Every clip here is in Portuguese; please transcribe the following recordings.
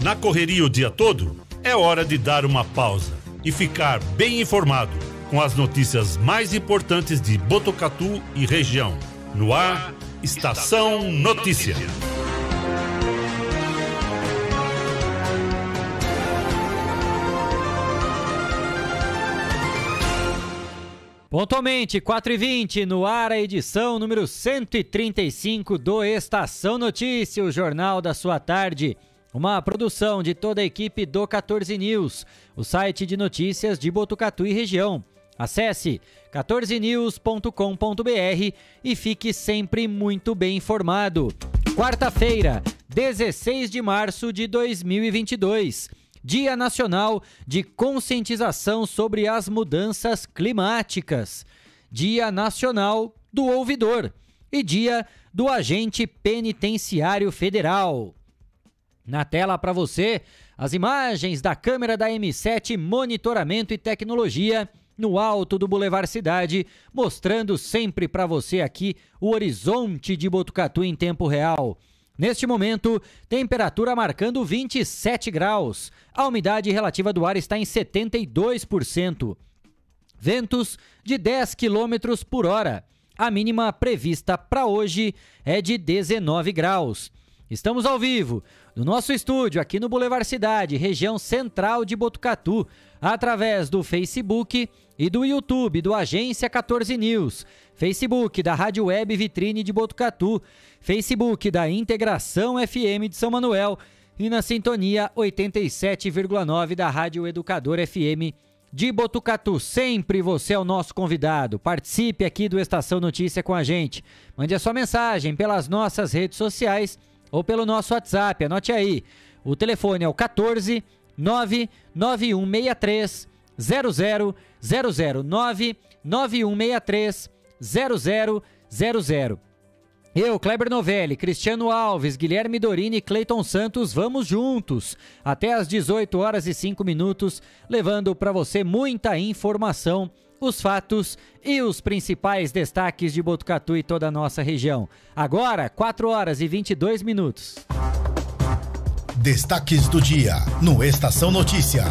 Na correria o dia todo, é hora de dar uma pausa e ficar bem informado com as notícias mais importantes de Botucatu e região. No ar, Estação Notícia. Pontualmente, 4h20, no ar a edição número 135 do Estação Notícia, o jornal da sua tarde. Uma produção de toda a equipe do 14 News, o site de notícias de Botucatu e região. Acesse 14news.com.br e fique sempre muito bem informado. Quarta-feira, 16 de março de 2022. Dia Nacional de Conscientização sobre as Mudanças Climáticas, Dia Nacional do Ouvidor e Dia do Agente Penitenciário Federal. Na tela para você, as imagens da câmera da M7 Monitoramento e Tecnologia no alto do Boulevard Cidade, mostrando sempre para você aqui o horizonte de Botucatu em tempo real. Neste momento, temperatura marcando 27 graus. A umidade relativa do ar está em 72%. Ventos de 10 km por hora. A mínima prevista para hoje é de 19 graus. Estamos ao vivo no nosso estúdio aqui no Boulevard Cidade, região central de Botucatu, através do Facebook e do YouTube do Agência 14 News, Facebook da Rádio Web Vitrine de Botucatu, Facebook da Integração FM de São Manuel e na sintonia 87,9 da Rádio Educador FM de Botucatu. Sempre você é o nosso convidado. Participe aqui do Estação Notícia com a gente. Mande a sua mensagem pelas nossas redes sociais ou pelo nosso WhatsApp. Anote aí. O telefone é o 14 99163 00009 9163 0000. Eu, Kleber Novelli, Cristiano Alves, Guilherme Dorini e Cleiton Santos, vamos juntos até às 18 horas e 5 minutos, levando para você muita informação, os fatos e os principais destaques de Botucatu e toda a nossa região. Agora, 4 horas e 22 minutos. Destaques do dia no Estação Notícia.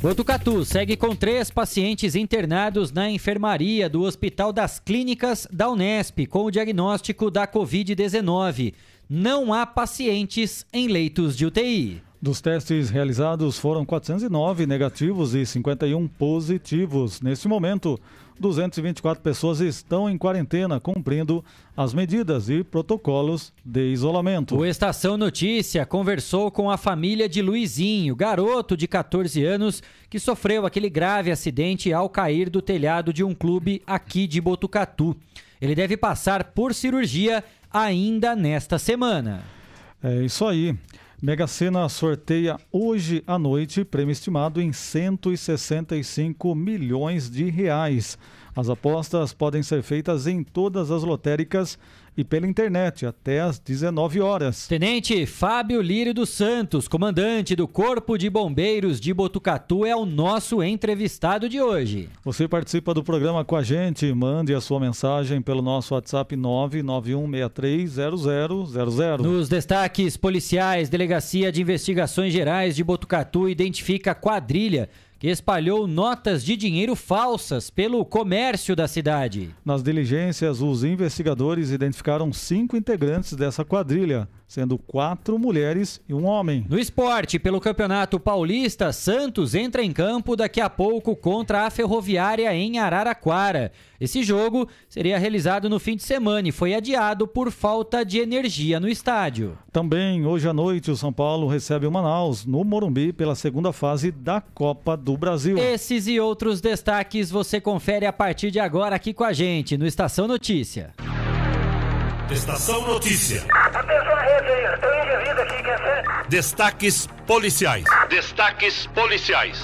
Botucatu segue com três pacientes internados na enfermaria do Hospital das Clínicas da Unesp com o diagnóstico da Covid-19. Não há pacientes em leitos de UTI. Dos testes realizados foram 409 negativos e 51 positivos. Neste momento, 224 pessoas estão em quarentena, cumprindo as medidas e protocolos de isolamento. O Estação Notícia conversou com a família de Luizinho, garoto de 14 anos que sofreu aquele grave acidente ao cair do telhado de um clube aqui de Botucatu. Ele deve passar por cirurgia ainda nesta semana. É isso aí. Mega Sena sorteia hoje à noite prêmio estimado em 165 milhões de reais. As apostas podem ser feitas em todas as lotéricas e pela internet até às 19 horas. Tenente Fábio Lírio dos Santos, comandante do Corpo de Bombeiros de Botucatu, é o nosso entrevistado de hoje. Você participa do programa com a gente, mande a sua mensagem pelo nosso WhatsApp 991630000. Nos destaques policiais, Delegacia de Investigações Gerais de Botucatu identifica quadrilha que espalhou notas de dinheiro falsas pelo comércio da cidade. Nas diligências, os investigadores identificaram cinco integrantes dessa quadrilha sendo quatro mulheres e um homem. No esporte, pelo Campeonato Paulista, Santos entra em campo daqui a pouco contra a Ferroviária em Araraquara. Esse jogo seria realizado no fim de semana e foi adiado por falta de energia no estádio. Também hoje à noite o São Paulo recebe o Manaus no Morumbi pela segunda fase da Copa do Brasil. Esses e outros destaques você confere a partir de agora aqui com a gente no Estação Notícia. Estação Notícia. Atenção à rede aí, estou indivíduo aqui, quer ser? Destaques policiais. Destaques policiais.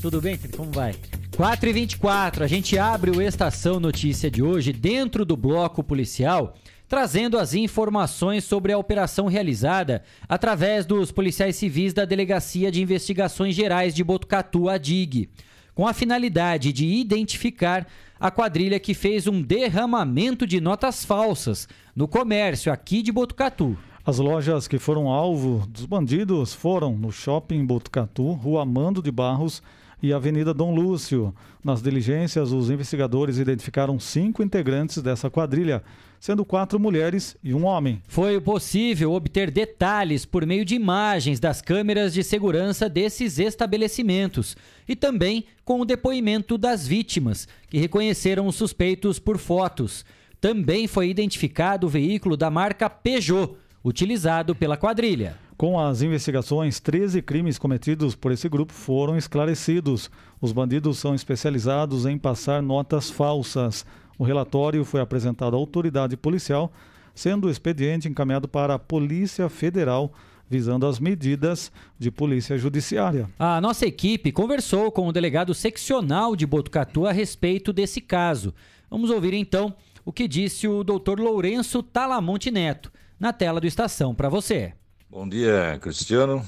Tudo bem? Como vai? 4 e 24 a gente abre o Estação Notícia de hoje dentro do bloco policial, trazendo as informações sobre a operação realizada através dos policiais civis da Delegacia de Investigações Gerais de Botucatu, a DIG, com a finalidade de identificar a quadrilha que fez um derramamento de notas falsas no comércio aqui de Botucatu. As lojas que foram alvo dos bandidos foram no Shopping Botucatu, Rua Mando de Barros e Avenida Dom Lúcio. Nas diligências, os investigadores identificaram cinco integrantes dessa quadrilha, sendo quatro mulheres e um homem. Foi possível obter detalhes por meio de imagens das câmeras de segurança desses estabelecimentos e também com o depoimento das vítimas, que reconheceram os suspeitos por fotos. Também foi identificado o veículo da marca Peugeot, utilizado pela quadrilha. Com as investigações, 13 crimes cometidos por esse grupo foram esclarecidos. Os bandidos são especializados em passar notas falsas. O relatório foi apresentado à autoridade policial, sendo o expediente encaminhado para a Polícia Federal visando as medidas de polícia judiciária. A nossa equipe conversou com o delegado seccional de Botucatu a respeito desse caso. Vamos ouvir então o que disse o doutor Lourenço Talamonte Neto na tela do Estação para você. Bom dia, Cristiano.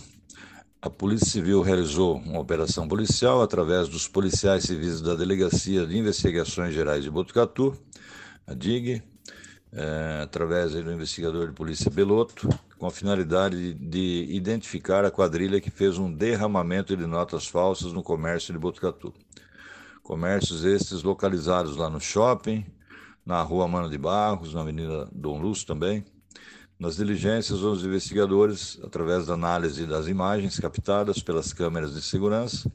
A Polícia Civil realizou uma operação policial através dos policiais civis da Delegacia de Investigações Gerais de Botucatu, a DIG, é, através do investigador de polícia Beloto, com a finalidade de identificar a quadrilha que fez um derramamento de notas falsas no comércio de Botucatu. Comércios estes localizados lá no shopping, na rua Mano de Barros, na Avenida Dom Lúcio também. Nas diligências, os investigadores, através da análise das imagens captadas pelas câmeras de segurança,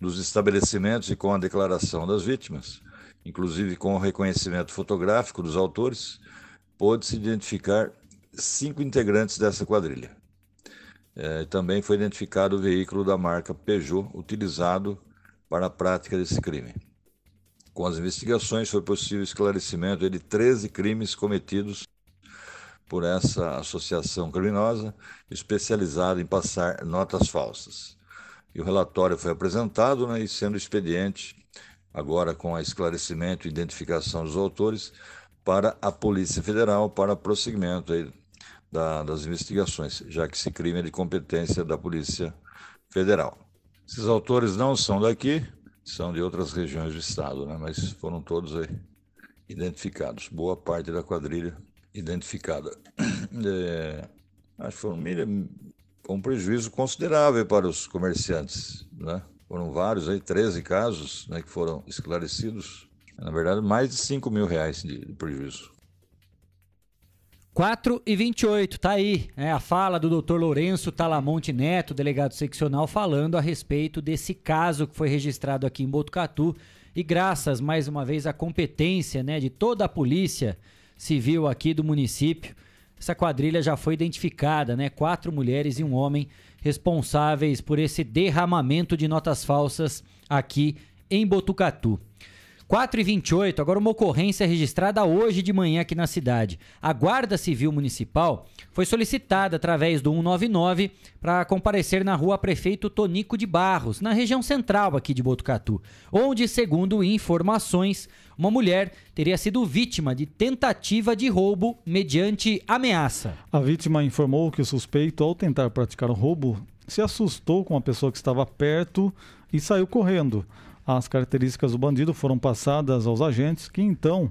dos estabelecimentos e com a declaração das vítimas, inclusive com o reconhecimento fotográfico dos autores, pôde-se identificar cinco integrantes dessa quadrilha. É, também foi identificado o veículo da marca Peugeot utilizado para a prática desse crime. Com as investigações, foi possível esclarecimento de 13 crimes cometidos por essa associação criminosa especializada em passar notas falsas. E o relatório foi apresentado né, e sendo expediente, agora com a esclarecimento e identificação dos autores, para a Polícia Federal para prosseguimento aí da, das investigações, já que esse crime é de competência da Polícia Federal. Esses autores não são daqui, são de outras regiões do estado, né, mas foram todos aí identificados. Boa parte da quadrilha identificada. É, que foram com um prejuízo considerável para os comerciantes. Né? Foram vários, aí, 13 casos né, que foram esclarecidos. Na verdade, mais de 5 mil reais de, de prejuízo. 4 e 28, tá aí, é a fala do Dr. Lourenço Talamonte Neto, delegado seccional, falando a respeito desse caso que foi registrado aqui em Botucatu. E graças, mais uma vez, à competência né, de toda a polícia civil aqui do município, essa quadrilha já foi identificada, né? Quatro mulheres e um homem responsáveis por esse derramamento de notas falsas aqui em Botucatu. 4 e 28, agora uma ocorrência registrada hoje de manhã aqui na cidade. A Guarda Civil Municipal foi solicitada através do 199 para comparecer na rua Prefeito Tonico de Barros, na região central aqui de Botucatu, onde, segundo informações, uma mulher teria sido vítima de tentativa de roubo mediante ameaça. A vítima informou que o suspeito, ao tentar praticar o roubo, se assustou com a pessoa que estava perto e saiu correndo. As características do bandido foram passadas aos agentes, que então,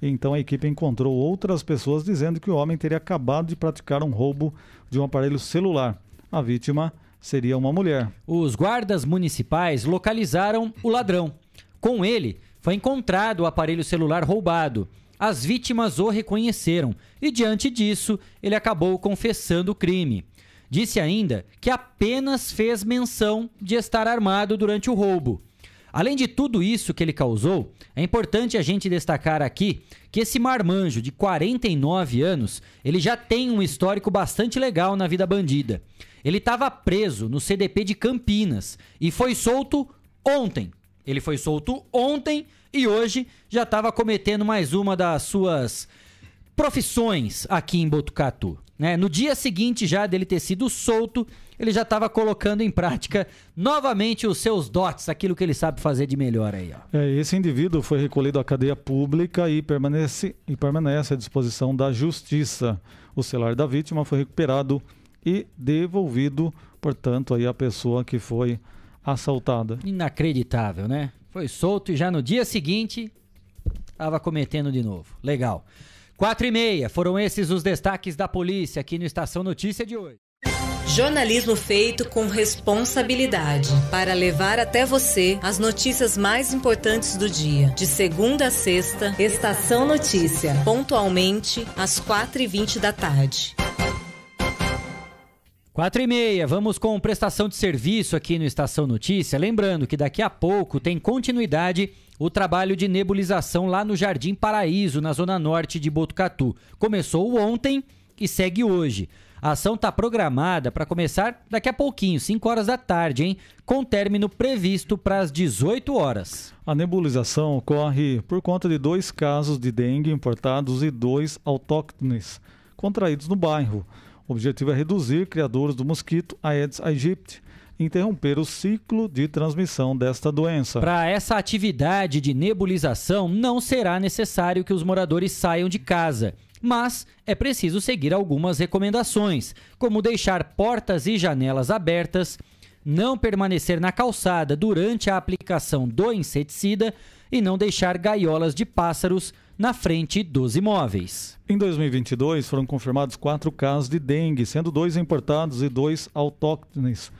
então a equipe encontrou outras pessoas dizendo que o homem teria acabado de praticar um roubo de um aparelho celular. A vítima seria uma mulher. Os guardas municipais localizaram o ladrão. Com ele, foi encontrado o aparelho celular roubado. As vítimas o reconheceram e, diante disso, ele acabou confessando o crime. Disse ainda que apenas fez menção de estar armado durante o roubo. Além de tudo isso que ele causou, é importante a gente destacar aqui que esse marmanjo de 49 anos, ele já tem um histórico bastante legal na vida bandida. Ele estava preso no CDP de Campinas e foi solto ontem. Ele foi solto ontem e hoje já estava cometendo mais uma das suas profissões aqui em Botucatu. Né? No dia seguinte já dele ter sido solto, ele já estava colocando em prática novamente os seus dotes, aquilo que ele sabe fazer de melhor aí. Ó. É, esse indivíduo foi recolhido à cadeia pública e permanece, e permanece à disposição da justiça. O celular da vítima foi recuperado e devolvido, portanto, aí à pessoa que foi assaltada. Inacreditável, né? Foi solto e já no dia seguinte Tava cometendo de novo. Legal. Quatro e meia, foram esses os destaques da polícia aqui no Estação Notícia de hoje. Jornalismo feito com responsabilidade para levar até você as notícias mais importantes do dia. De segunda a sexta, Estação Notícia, pontualmente às quatro e vinte da tarde. Quatro e meia, vamos com prestação de serviço aqui no Estação Notícia. Lembrando que daqui a pouco tem continuidade o trabalho de nebulização lá no Jardim Paraíso, na zona norte de Botucatu. Começou ontem e segue hoje. A ação está programada para começar daqui a pouquinho, 5 horas da tarde, hein? Com término previsto para as 18 horas. A nebulização ocorre por conta de dois casos de dengue importados e dois autóctones contraídos no bairro. O objetivo é reduzir criadores do mosquito Aedes aegypti interromper o ciclo de transmissão desta doença. Para essa atividade de nebulização, não será necessário que os moradores saiam de casa mas é preciso seguir algumas recomendações, como deixar portas e janelas abertas, não permanecer na calçada durante a aplicação do inseticida e não deixar gaiolas de pássaros na frente dos imóveis. Em 2022, foram confirmados quatro casos de dengue, sendo dois importados e dois autóctones.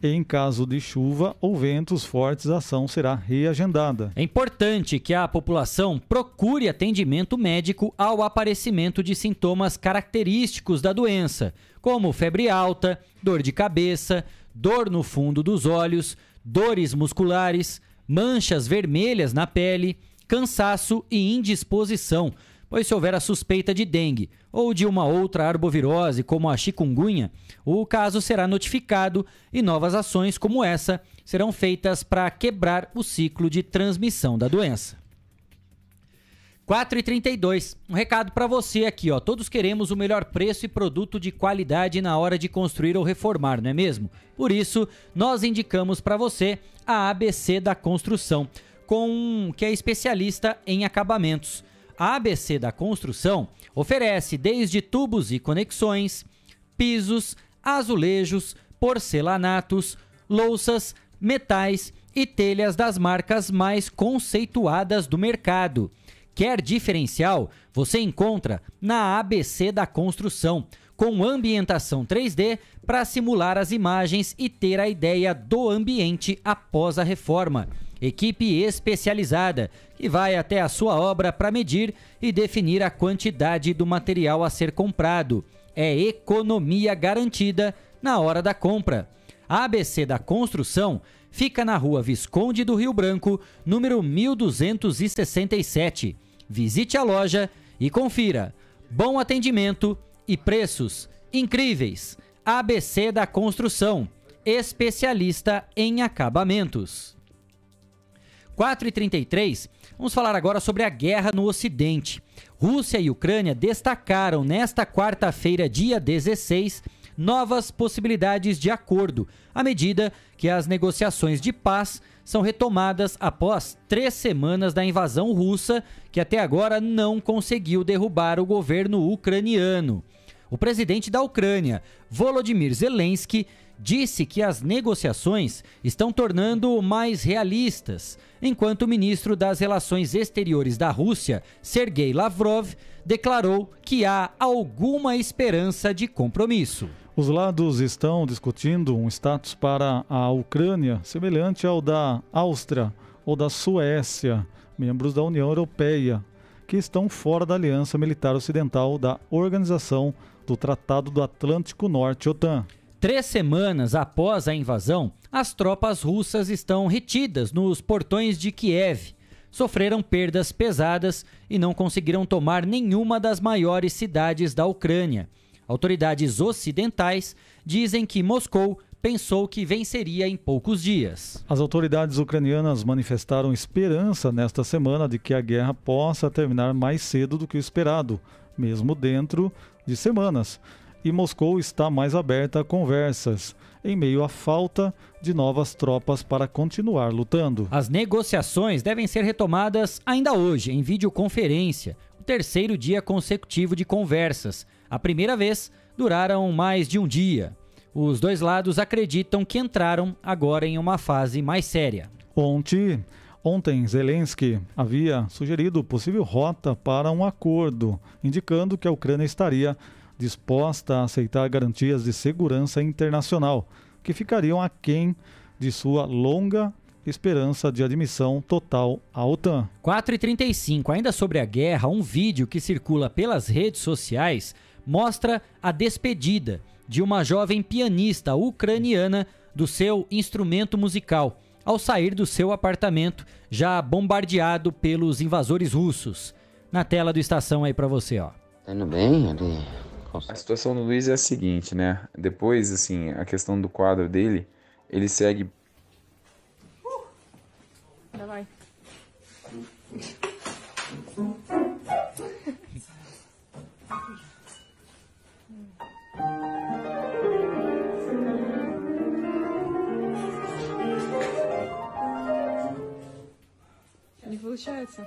Em caso de chuva ou ventos fortes, a ação será reagendada. É importante que a população procure atendimento médico ao aparecimento de sintomas característicos da doença, como febre alta, dor de cabeça, dor no fundo dos olhos, dores musculares, manchas vermelhas na pele, cansaço e indisposição, pois se houver a suspeita de dengue ou de uma outra arbovirose, como a chikungunya, o caso será notificado e novas ações como essa serão feitas para quebrar o ciclo de transmissão da doença. 4 e 32. Um recado para você aqui, ó. Todos queremos o melhor preço e produto de qualidade na hora de construir ou reformar, não é mesmo? Por isso, nós indicamos para você a ABC da Construção, com que é especialista em acabamentos. A ABC da Construção oferece desde tubos e conexões, pisos, azulejos, porcelanatos, louças, metais e telhas das marcas mais conceituadas do mercado. Quer diferencial? Você encontra na ABC da Construção, com ambientação 3D para simular as imagens e ter a ideia do ambiente após a reforma equipe especializada que vai até a sua obra para medir e definir a quantidade do material a ser comprado. É economia garantida na hora da compra. A ABC da Construção fica na rua Visconde do Rio Branco, número 1267. Visite a loja e confira. Bom atendimento e preços incríveis. ABC da Construção, especialista em acabamentos. 4h33, vamos falar agora sobre a guerra no Ocidente. Rússia e Ucrânia destacaram nesta quarta-feira, dia 16, novas possibilidades de acordo, à medida que as negociações de paz são retomadas após três semanas da invasão russa, que até agora não conseguiu derrubar o governo ucraniano. O presidente da Ucrânia, Volodymyr Zelensky, disse que as negociações estão tornando mais realistas, enquanto o ministro das Relações Exteriores da Rússia, Sergei Lavrov, declarou que há alguma esperança de compromisso. Os lados estão discutindo um status para a Ucrânia semelhante ao da Áustria ou da Suécia, membros da União Europeia, que estão fora da Aliança Militar Ocidental da Organização do Tratado do Atlântico Norte, OTAN. Três semanas após a invasão, as tropas russas estão retidas nos portões de Kiev. Sofreram perdas pesadas e não conseguiram tomar nenhuma das maiores cidades da Ucrânia. Autoridades ocidentais dizem que Moscou pensou que venceria em poucos dias. As autoridades ucranianas manifestaram esperança nesta semana de que a guerra possa terminar mais cedo do que o esperado, mesmo dentro de semanas e Moscou está mais aberta a conversas, em meio à falta de novas tropas para continuar lutando. As negociações devem ser retomadas ainda hoje, em videoconferência, o terceiro dia consecutivo de conversas. A primeira vez duraram mais de um dia. Os dois lados acreditam que entraram agora em uma fase mais séria. Ontem, Ontem, Zelensky havia sugerido possível rota para um acordo, indicando que a Ucrânia estaria disposta a aceitar garantias de segurança internacional, que ficariam aquém de sua longa esperança de admissão total à OTAN. 4h35, ainda sobre a guerra, um vídeo que circula pelas redes sociais mostra a despedida de uma jovem pianista ucraniana do seu instrumento musical ao sair do seu apartamento, já bombardeado pelos invasores russos. Na tela do estação aí para você, ó. Tá indo bem? Ele a situação do Luiz é a seguinte, né? Depois, assim, a questão do quadro dele, ele segue. Uh! Vai. Не получается.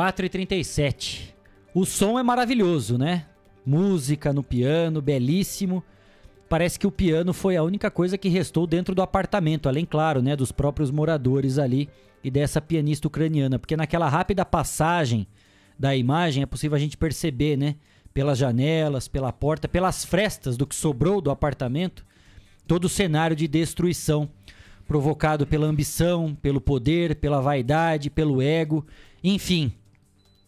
4h37. O som é maravilhoso, né? Música no piano, belíssimo. Parece que o piano foi a única coisa que restou dentro do apartamento, além, claro, né, dos próprios moradores ali e dessa pianista ucraniana. Porque naquela rápida passagem da imagem é possível a gente perceber, né? Pelas janelas, pela porta, pelas frestas do que sobrou do apartamento, todo o cenário de destruição provocado pela ambição, pelo poder, pela vaidade, pelo ego, enfim,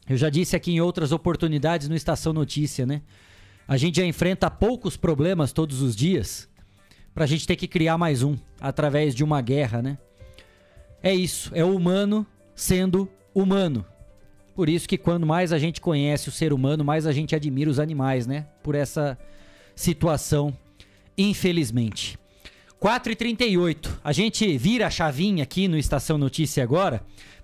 eu já disse aqui em outras oportunidades no Estação Notícia, né? A gente já enfrenta poucos problemas todos os dias pra gente ter que criar mais um através de uma guerra, né? É isso, é o humano sendo humano. Por isso que quando mais a gente conhece o ser humano, mais a gente admira os animais, né? Por essa situação, infelizmente. 4h38, a gente vira a chavinha aqui no Estação Notícia agora,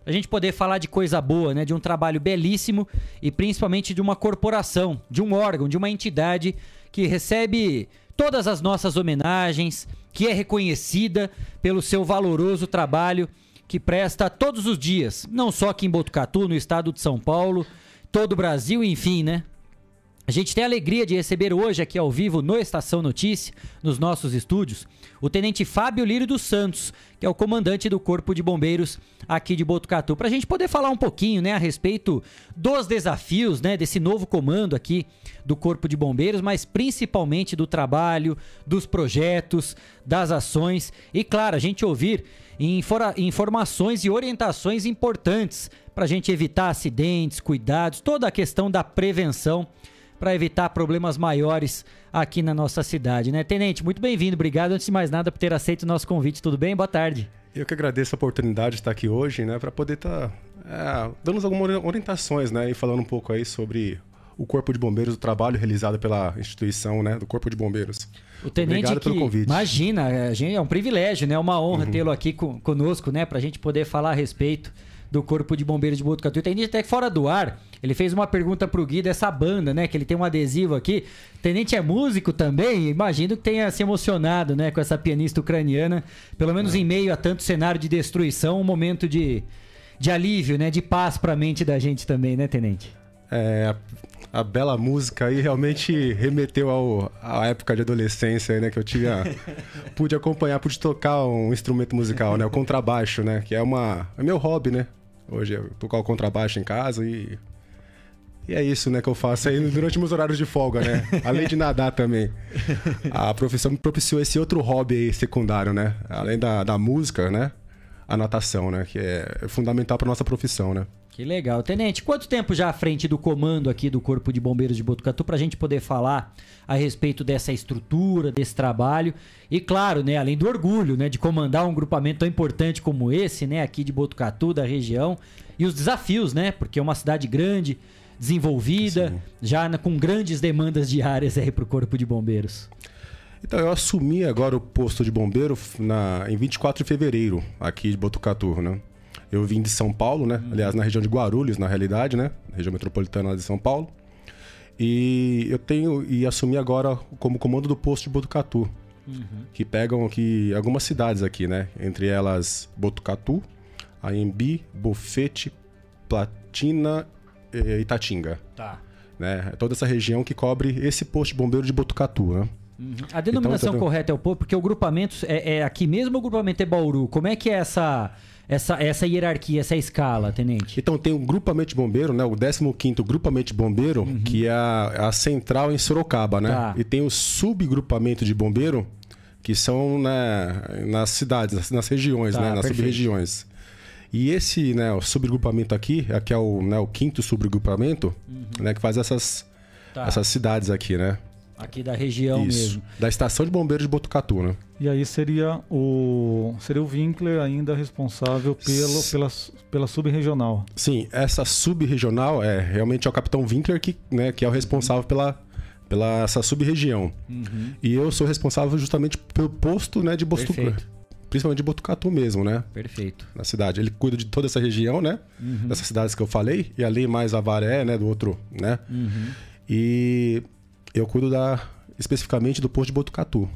pra gente poder falar de coisa boa, né? De um trabalho belíssimo e principalmente de uma corporação, de um órgão, de uma entidade que recebe todas as nossas homenagens, que é reconhecida pelo seu valoroso trabalho que presta todos os dias, não só aqui em Botucatu, no estado de São Paulo, todo o Brasil, enfim, né? A gente tem a alegria de receber hoje aqui ao vivo no Estação Notícia, nos nossos estúdios, o Tenente Fábio Lírio dos Santos, que é o comandante do Corpo de Bombeiros aqui de Botucatu, para a gente poder falar um pouquinho, né, a respeito dos desafios, né, desse novo comando aqui do Corpo de Bombeiros, mas principalmente do trabalho, dos projetos, das ações e, claro, a gente ouvir informações e orientações importantes para a gente evitar acidentes, cuidados, toda a questão da prevenção para evitar problemas maiores aqui na nossa cidade, né? Tenente, muito bem-vindo. Obrigado, antes de mais nada, por ter aceito o nosso convite. Tudo bem? Boa tarde. Eu que agradeço a oportunidade de estar aqui hoje, né, para poder estar dando algumas orientações, né, e falando um pouco aí sobre o Corpo de Bombeiros, o trabalho realizado pela instituição, né, do Corpo de Bombeiros. O tenente Obrigado que, pelo convite. imagina, a gente, é um privilégio, né? Uma honra tê-lo aqui co- conosco, né? Pra gente poder falar a respeito do Corpo de Bombeiros de Botucatu. Tem até que fora do ar, ele fez uma pergunta pro Gui dessa banda, né? Que ele tem um adesivo aqui. Tenente é músico também, imagino que tenha se emocionado, né? Com essa pianista ucraniana. Pelo menos em meio a tanto cenário de destruição, um momento de, de alívio, né? De paz pra mente da gente também, né, Tenente? É, a bela música aí realmente remeteu ao, à época de adolescência, né? Que eu tinha. pude acompanhar, pude tocar um instrumento musical, né? O contrabaixo, né? Que é uma. É meu hobby, né? Hoje eu tocar o contrabaixo em casa e. E é isso, né, que eu faço aí durante meus horários de folga, né? Além de nadar também. A profissão me propiciou esse outro hobby aí secundário, né? Além da, da música, né? A natação, né? Que é fundamental para nossa profissão, né? Que legal. Tenente, quanto tempo já à frente do comando aqui do Corpo de Bombeiros de Botucatu para a gente poder falar a respeito dessa estrutura, desse trabalho e, claro, né, além do orgulho né, de comandar um grupamento tão importante como esse, né, aqui de Botucatu, da região, e os desafios, né, porque é uma cidade grande, desenvolvida, Sim. já com grandes demandas diárias aí para o Corpo de Bombeiros. Então, eu assumi agora o posto de bombeiro na, em 24 de fevereiro, aqui de Botucatu, né? Eu vim de São Paulo, né? Uhum. Aliás, na região de Guarulhos, na realidade, né? Região metropolitana de São Paulo. E eu tenho e assumi agora como comando do posto de Botucatu, uhum. que pegam aqui algumas cidades aqui, né? Entre elas Botucatu, Aembi, Bofete, Platina e Itatinga. Tá. Né? É toda essa região que cobre esse posto de bombeiro de Botucatu, né? Uhum. A denominação então, correta é o posto, porque o grupamento é, é aqui mesmo ou o grupamento é Bauru? Como é que é essa essa, essa hierarquia, essa escala, tenente? Então tem o grupamento de bombeiro, né? O 15º grupamento de bombeiro, uhum. que é a, a, central em Sorocaba, né? Tá. E tem o subgrupamento de bombeiro, que são né, nas cidades, nas regiões, tá, né? Nas sub-regiões. E esse, né, o subgrupamento aqui, que é o, né, o quinto subgrupamento, uhum. né, que faz essas, tá. essas cidades aqui, né? Aqui da região Isso. mesmo. Da estação de bombeiros de Botucatu, né? E aí seria o seria o Winkler ainda responsável pelo, pela, pela sub-regional. Sim, essa sub-regional é realmente é o capitão Winkler que, né, que é o responsável pela, pela essa sub-região. Uhum. E eu sou responsável justamente pelo posto né, de Botucatu. Principalmente de Botucatu mesmo, né? Perfeito. Na cidade. Ele cuida de toda essa região, né? Uhum. Dessas cidades que eu falei. E ali mais Avaré, né? Do outro, né? Uhum. E eu cuido da, especificamente do posto de Botucatu.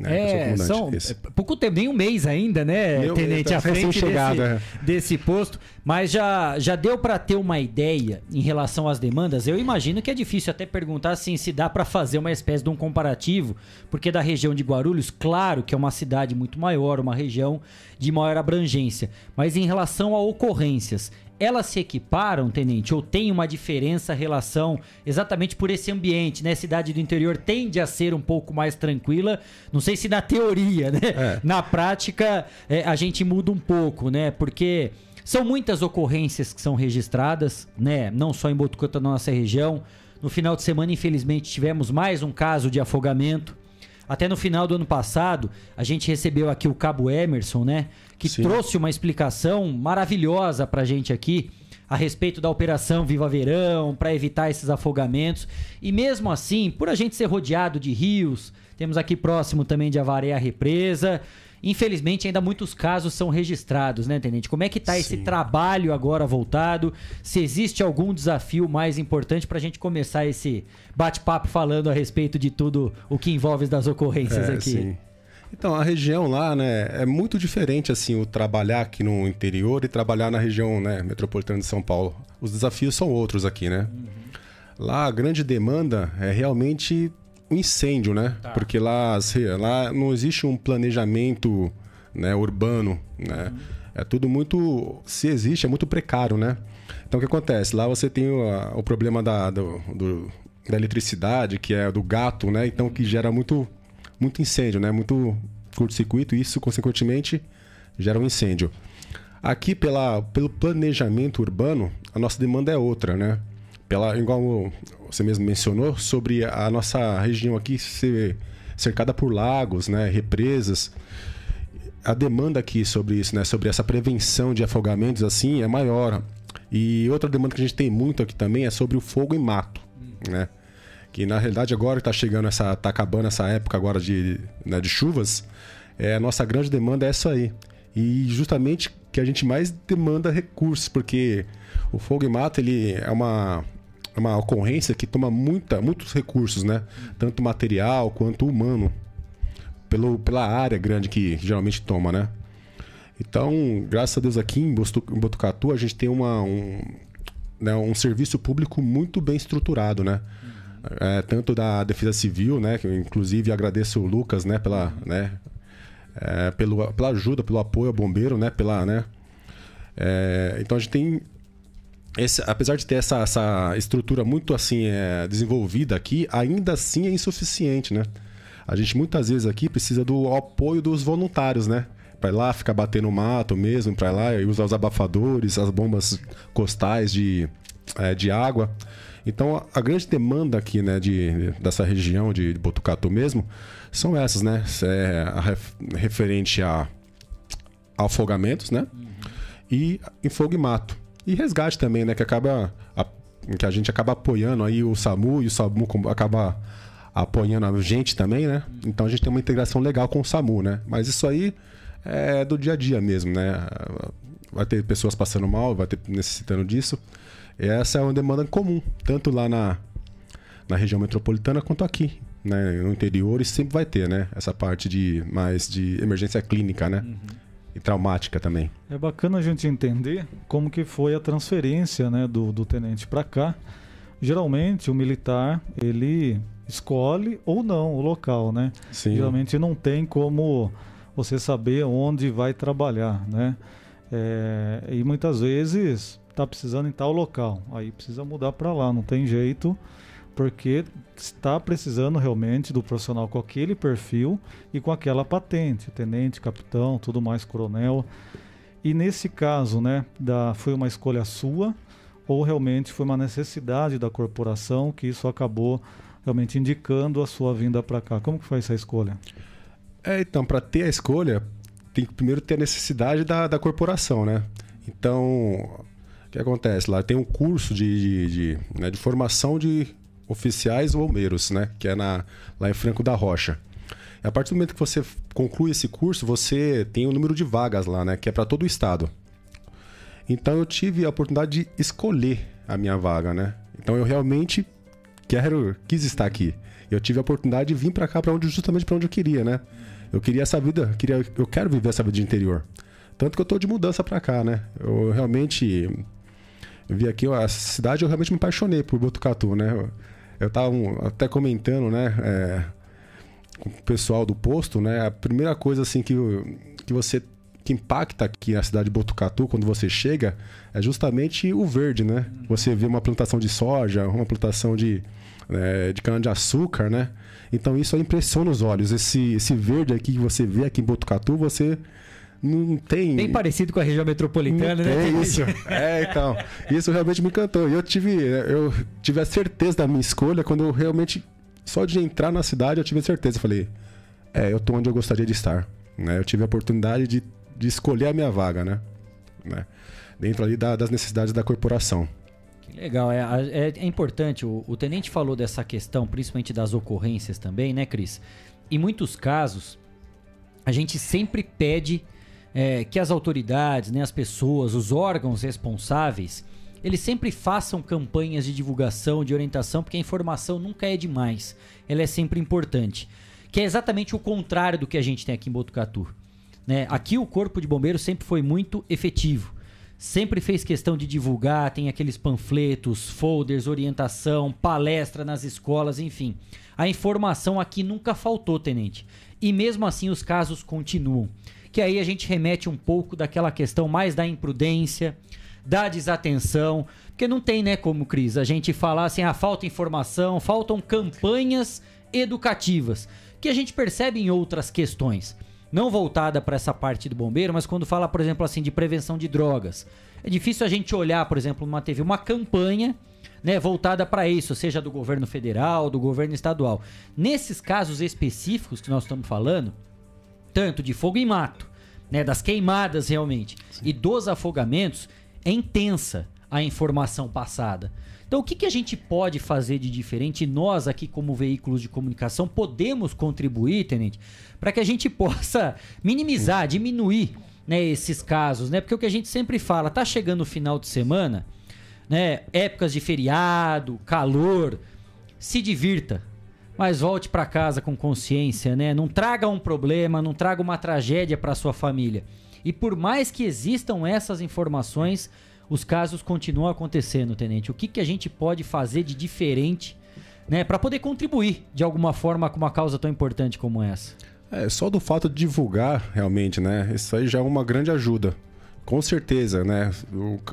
Né, é, são esse. É, pouco tempo, nem um mês ainda, né, Tenente, à frente chegada, desse, é. desse posto. Mas já, já deu para ter uma ideia em relação às demandas? Eu imagino que é difícil até perguntar assim, se dá para fazer uma espécie de um comparativo, porque da região de Guarulhos, claro que é uma cidade muito maior, uma região de maior abrangência. Mas em relação a ocorrências, elas se equiparam, tenente, ou tem uma diferença relação exatamente por esse ambiente, né? Cidade do interior tende a ser um pouco mais tranquila. Não sei se na teoria, né? É. Na prática é, a gente muda um pouco, né? Porque são muitas ocorrências que são registradas, né? Não só em Botucatu, na nossa região. No final de semana, infelizmente, tivemos mais um caso de afogamento. Até no final do ano passado, a gente recebeu aqui o Cabo Emerson, né? Que Sim. trouxe uma explicação maravilhosa pra gente aqui a respeito da operação Viva Verão, para evitar esses afogamentos. E mesmo assim, por a gente ser rodeado de rios, temos aqui próximo também de Avaré a represa. Infelizmente, ainda muitos casos são registrados, né, Tenente? Como é que está esse trabalho agora voltado? Se existe algum desafio mais importante para a gente começar esse bate-papo falando a respeito de tudo o que envolve das ocorrências é, aqui? Sim. Então, a região lá, né, é muito diferente, assim, o trabalhar aqui no interior e trabalhar na região, né, metropolitana de São Paulo. Os desafios são outros aqui, né? Uhum. Lá, a grande demanda é realmente um incêndio, né? Tá. Porque lá, lá não existe um planejamento né, urbano, né? Uhum. É tudo muito... Se existe, é muito precário, né? Então, o que acontece? Lá você tem o, o problema da, do, do, da eletricidade, que é do gato, né? Então, que gera muito, muito incêndio, né? Muito curto-circuito e isso, consequentemente, gera um incêndio. Aqui, pela, pelo planejamento urbano, a nossa demanda é outra, né? Pela, igual você mesmo mencionou, sobre a nossa região aqui ser cercada por lagos, né, represas. A demanda aqui sobre isso, né, sobre essa prevenção de afogamentos assim, é maior. E outra demanda que a gente tem muito aqui também é sobre o fogo em mato, né? Que na realidade agora está chegando essa, tá acabando essa época agora de, né, de chuvas, é, a nossa grande demanda é essa aí. E justamente que a gente mais demanda recursos, porque o fogo e mato ele é uma, é uma ocorrência que toma muita, muitos recursos, né? Tanto material quanto humano, pelo, pela área grande que geralmente toma, né? Então, graças a Deus aqui em Botucatu a gente tem uma, um, né, um serviço público muito bem estruturado, né? É, tanto da Defesa Civil, né? Que eu, inclusive agradeço o Lucas, né? Pela, né, é, pelo, pela ajuda, pelo apoio ao bombeiro, né? Pela, né? É, então a gente tem esse, apesar de ter essa, essa estrutura muito assim é, desenvolvida aqui, ainda assim é insuficiente, né? A gente muitas vezes aqui precisa do apoio dos voluntários, né? Para lá ficar batendo mato mesmo, para lá e usar os abafadores, as bombas costais de, é, de água. Então a, grande demanda aqui, né, de, dessa região de, Botucatu mesmo, são essas, né? É, a ref, referente a, a afogamentos, né? Uhum. E em fogo e mato. E resgate também, né? Que acaba. A, que a gente acaba apoiando aí o SAMU e o SAMU acaba apoiando a gente também, né? Então a gente tem uma integração legal com o SAMU, né? Mas isso aí é do dia a dia mesmo, né? Vai ter pessoas passando mal, vai ter necessitando disso. Essa é uma demanda comum, tanto lá na, na região metropolitana quanto aqui, né? No interior e sempre vai ter, né? Essa parte de mais de emergência clínica, né? Uhum. E traumática também. É bacana a gente entender como que foi a transferência, né, do, do tenente para cá. Geralmente o militar ele escolhe ou não o local, né? Sim. Geralmente não tem como você saber onde vai trabalhar, né? É, e muitas vezes está precisando em tal local, aí precisa mudar para lá, não tem jeito, porque está precisando realmente do profissional com aquele perfil e com aquela patente, tenente, capitão, tudo mais, coronel. E nesse caso, né, da, foi uma escolha sua ou realmente foi uma necessidade da corporação que isso acabou realmente indicando a sua vinda para cá. Como que foi essa escolha? É, então, para ter a escolha, tem que primeiro ter a necessidade da, da corporação, né? Então, o que acontece? Lá tem um curso de, de, de, né, de formação de oficiais bombeiros, né? Que é na, lá em Franco da Rocha. E a partir do momento que você conclui esse curso, você tem um número de vagas lá, né? Que é para todo o estado. Então eu tive a oportunidade de escolher a minha vaga, né? Então eu realmente quero, quis estar aqui. Eu tive a oportunidade de vir para cá para onde justamente para onde eu queria, né? Eu queria essa vida, queria, eu quero viver essa vida de interior. Tanto que eu tô de mudança para cá, né? Eu realmente vi aqui a cidade, eu realmente me apaixonei por Botucatu, né? Eu, eu tava até comentando, né, é, com o pessoal do posto, né? A primeira coisa assim que, que você que impacta aqui na cidade de Botucatu quando você chega é justamente o verde, né? Você vê uma plantação de soja, uma plantação de, é, de cana-de-açúcar, né? Então isso impressiona os olhos. Esse, esse verde aqui que você vê aqui em Botucatu, você não tem. Bem parecido com a região metropolitana, não né? É isso. É, então. Isso realmente me encantou. E eu tive, eu tive a certeza da minha escolha quando eu realmente. Só de entrar na cidade, eu tive a certeza. Eu falei, é, eu tô onde eu gostaria de estar. Né? Eu tive a oportunidade de, de escolher a minha vaga, né? né? Dentro ali da, das necessidades da corporação. Que legal. É, é, é importante. O, o tenente falou dessa questão, principalmente das ocorrências também, né, Cris? Em muitos casos, a gente sempre pede é, que as autoridades, né, as pessoas, os órgãos responsáveis, eles sempre façam campanhas de divulgação, de orientação, porque a informação nunca é demais, ela é sempre importante. Que é exatamente o contrário do que a gente tem aqui em Botucatu. Né? Aqui o Corpo de Bombeiros sempre foi muito efetivo. Sempre fez questão de divulgar, tem aqueles panfletos, folders, orientação, palestra nas escolas, enfim. A informação aqui nunca faltou, tenente. E mesmo assim os casos continuam que aí a gente remete um pouco daquela questão mais da imprudência, da desatenção, porque não tem, né, como Cris, a gente falar assim, ah, falta informação, faltam campanhas educativas, que a gente percebe em outras questões, não voltada para essa parte do bombeiro, mas quando fala, por exemplo, assim, de prevenção de drogas. É difícil a gente olhar, por exemplo, numa TV, uma campanha né, voltada para isso, seja do governo federal, do governo estadual. Nesses casos específicos que nós estamos falando, tanto de fogo em mato, né, das queimadas realmente, Sim. e dos afogamentos, é intensa a informação passada. Então, o que, que a gente pode fazer de diferente? Nós, aqui, como veículos de comunicação, podemos contribuir, tenente, para que a gente possa minimizar, diminuir né, esses casos, né? Porque o que a gente sempre fala, tá chegando o final de semana, né? Épocas de feriado, calor, se divirta, mas volte para casa com consciência, né? Não traga um problema, não traga uma tragédia para sua família. E por mais que existam essas informações, os casos continuam acontecendo, tenente. O que, que a gente pode fazer de diferente, né, para poder contribuir de alguma forma com uma causa tão importante como essa? É, só do fato de divulgar, realmente, né? Isso aí já é uma grande ajuda. Com certeza, né?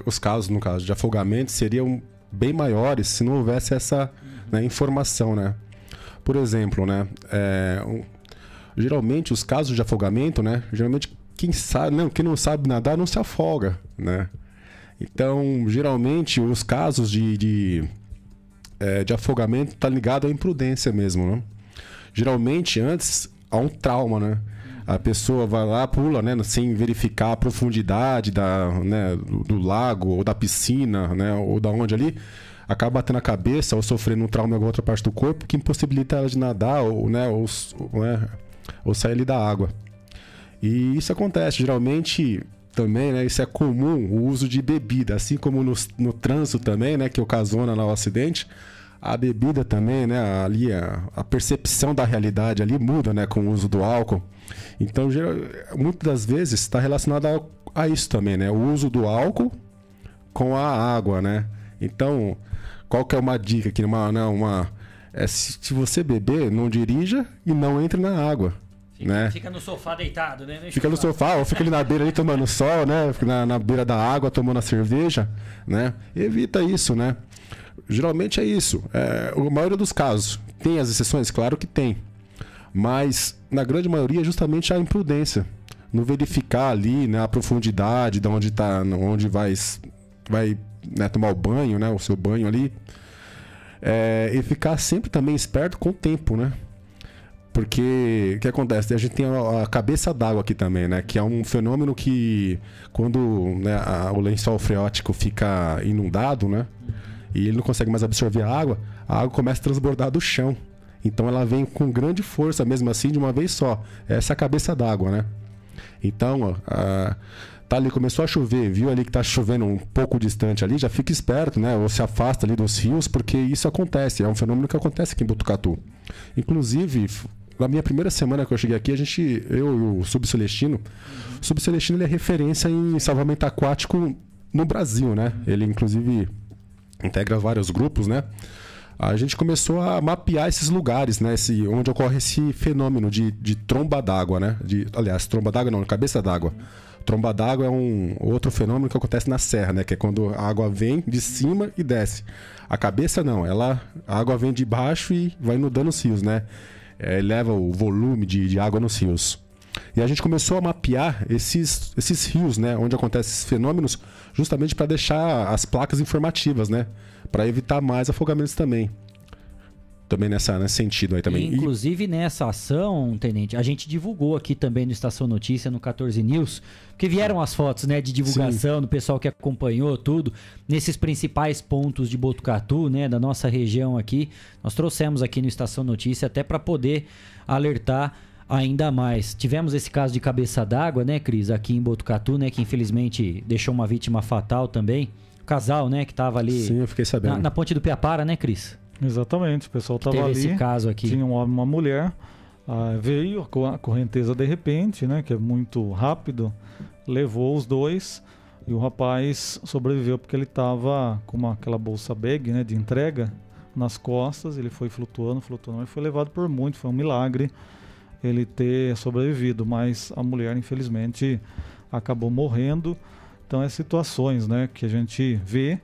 Os casos, no caso, de afogamento seriam bem maiores se não houvesse essa né, informação, né? Por exemplo, né? é, geralmente, os casos de afogamento, né? Geralmente, quem, sabe, não, quem não sabe nadar não se afoga, né? Então, geralmente, os casos de, de, é, de afogamento tá ligado à imprudência mesmo, né? Geralmente, antes, há um trauma, né? A pessoa vai lá, pula, né? Sem verificar a profundidade da, né, do, do lago ou da piscina, né? Ou da onde ali. Acaba batendo a cabeça ou sofrendo um trauma em alguma outra parte do corpo que impossibilita ela de nadar ou, né? Ou, né, ou sair ali da água. E isso acontece, geralmente também, né? Isso é comum, o uso de bebida, assim como no, no trânsito também, né? Que ocasiona lá o acidente. A bebida também, né? Ali a, a percepção da realidade ali muda, né? Com o uso do álcool. Então, geral- muitas das vezes está relacionado a, a isso também, né? O uso do álcool com a água, né? Então, qual que é uma dica aqui? Uma, né, uma, é, se, se você beber, não dirija e não entre na água, né? Fica no sofá deitado, né? Fica no sofá, ou fica ali na beira ali tomando sol, né? Fica na, na beira da água tomando a cerveja, né? Evita isso, né? Geralmente é isso. É, a maioria dos casos. Tem as exceções? Claro que tem. Mas, na grande maioria, é justamente a imprudência. Não verificar ali né, a profundidade de onde tá, onde vai, vai né, tomar o banho, né? O seu banho ali. É, e ficar sempre também esperto com o tempo, né? Porque o que acontece? A gente tem a, a cabeça d'água aqui também, né? Que é um fenômeno que quando né, a- o lençol freático fica inundado, né? E ele não consegue mais absorver a água, a água começa a transbordar do chão. Então ela vem com grande força mesmo assim de uma vez só. Essa é a cabeça d'água, né? Então, ó, a- tá ali, começou a chover, viu ali que tá chovendo um pouco distante ali, já fica esperto, né? Ou se afasta ali dos rios, porque isso acontece, é um fenômeno que acontece aqui em Botucatu. Inclusive, na minha primeira semana que eu cheguei aqui, a gente, eu e o Subcelestino, o Subcelestino ele é referência em salvamento aquático no Brasil, né? Ele, inclusive, integra vários grupos, né? A gente começou a mapear esses lugares, né? Esse, onde ocorre esse fenômeno de, de tromba d'água, né? De, aliás, tromba d'água não, cabeça d'água. Tromba d'água é um outro fenômeno que acontece na serra, né? Que é quando a água vem de cima e desce. A cabeça não, ela a água vem de baixo e vai inundando os rios, né? É, eleva o volume de, de água nos rios. E a gente começou a mapear esses, esses rios, né? Onde acontecem esses fenômenos, justamente para deixar as placas informativas, né? Para evitar mais afogamentos também. Também nessa, nesse sentido aí também. E- Inclusive nessa ação, Tenente, a gente divulgou aqui também no Estação Notícia, no 14 News, porque vieram as fotos né, de divulgação do pessoal que acompanhou tudo, nesses principais pontos de Botucatu, né, da nossa região aqui. Nós trouxemos aqui no Estação Notícia até para poder alertar ainda mais. Tivemos esse caso de cabeça d'água, né, Cris, aqui em Botucatu, né, que infelizmente deixou uma vítima fatal também. O casal, né, que tava ali Sim, eu fiquei sabendo. na, na ponte do Piapara, né, Cris? Exatamente, o pessoal estava ali. esse caso aqui. Tinha um homem e uma mulher. ah, veio a co- a correnteza de repente, né? Que é muito rápido. Levou os dois. E o rapaz sobreviveu porque ele estava com uma, aquela bolsa bag né, de entrega nas costas. Ele foi flutuando, flutuando. Mas foi levado por muito. Foi um milagre ele ter sobrevivido. Mas a mulher, infelizmente, acabou morrendo. Então, é situações né, que a gente vê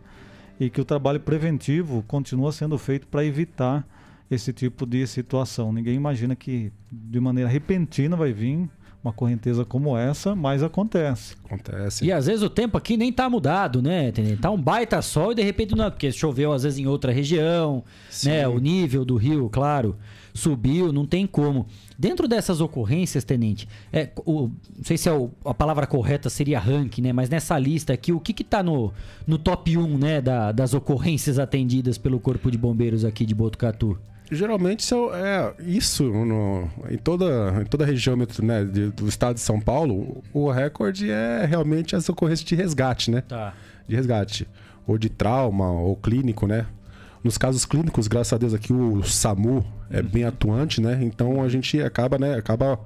e que o trabalho preventivo continua sendo feito para evitar esse tipo de situação. Ninguém imagina que de maneira repentina vai vir uma correnteza como essa, mas acontece. Acontece. E às vezes o tempo aqui nem tá mudado, né? Tá um baita sol e de repente não, porque choveu às vezes em outra região, né? O nível do rio, claro, subiu, não tem como. Dentro dessas ocorrências, tenente, é, o, não sei se é o- a palavra correta seria ranking, né? Mas nessa lista aqui, o que que tá no, no top 1, né, da- das ocorrências atendidas pelo Corpo de Bombeiros aqui de Botucatu? Geralmente isso é isso no, em toda em toda a região né, do estado de São Paulo, o recorde é realmente as ocorrências de resgate, né? Tá. De resgate ou de trauma ou clínico, né? Nos casos clínicos, graças a Deus aqui o SAMU é bem atuante, né? Então a gente acaba, né, acaba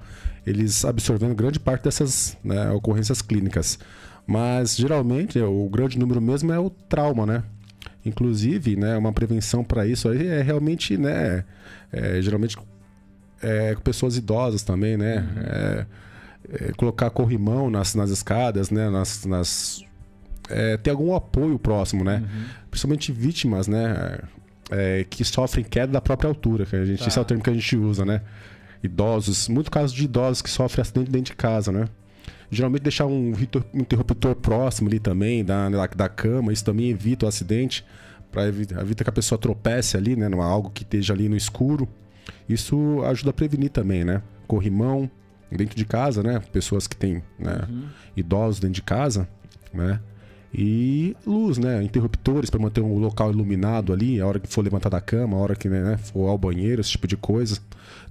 eles absorvendo grande parte dessas né, ocorrências clínicas. Mas geralmente o grande número mesmo é o trauma, né? Inclusive, né, uma prevenção para isso aí é realmente, né, é, geralmente é, com pessoas idosas também, né? Uhum. É, é, colocar corrimão nas, nas escadas, né? Nas, nas é, ter algum apoio próximo, né? Uhum. Principalmente vítimas, né? é, que sofrem queda da própria altura, que a gente, Tá. esse é o termo que a gente usa, né? Idosos, muito caso de idosos que sofrem acidente dentro de casa, né? Geralmente deixar um interruptor próximo ali também da, da, cama, isso também evita o acidente, para evitar, evita que a pessoa tropece ali, né? Numa algo que esteja ali no escuro. Isso ajuda a prevenir também, né? Corrimão dentro de casa, né? Pessoas que têm né? idosos dentro de casa, né? E luz, né? Interruptores para manter um local iluminado ali, a hora que for levantar da cama, a hora que né, for ao banheiro, esse tipo de coisa.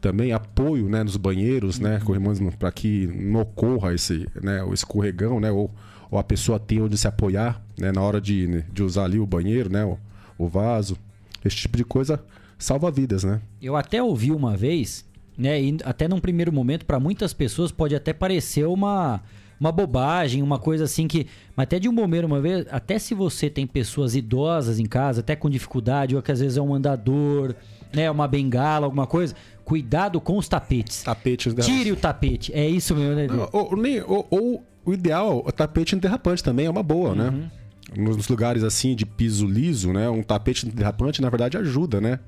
Também apoio, né, nos banheiros, né, corrimões para que não ocorra esse, né, o escorregão, né, ou, ou a pessoa tenha onde se apoiar, né, na hora de, né, de usar ali o banheiro, né, o, o vaso. Esse tipo de coisa salva vidas, né? Eu até ouvi uma vez, né? E até num primeiro momento, para muitas pessoas pode até parecer uma, uma bobagem, uma coisa assim que. Mas até de um bombeiro uma vez, até se você tem pessoas idosas em casa, até com dificuldade, ou que às vezes é um andador, né? Uma bengala, alguma coisa, cuidado com os tapetes. Tapetes né? Tire o tapete. É isso mesmo, né? Edu? Ou, ou, ou- o ideal, o tapete antiderrapante também é uma boa, né? Nos lugares assim de piso liso, né? Um tapete antiderrapante, na verdade, ajuda, né?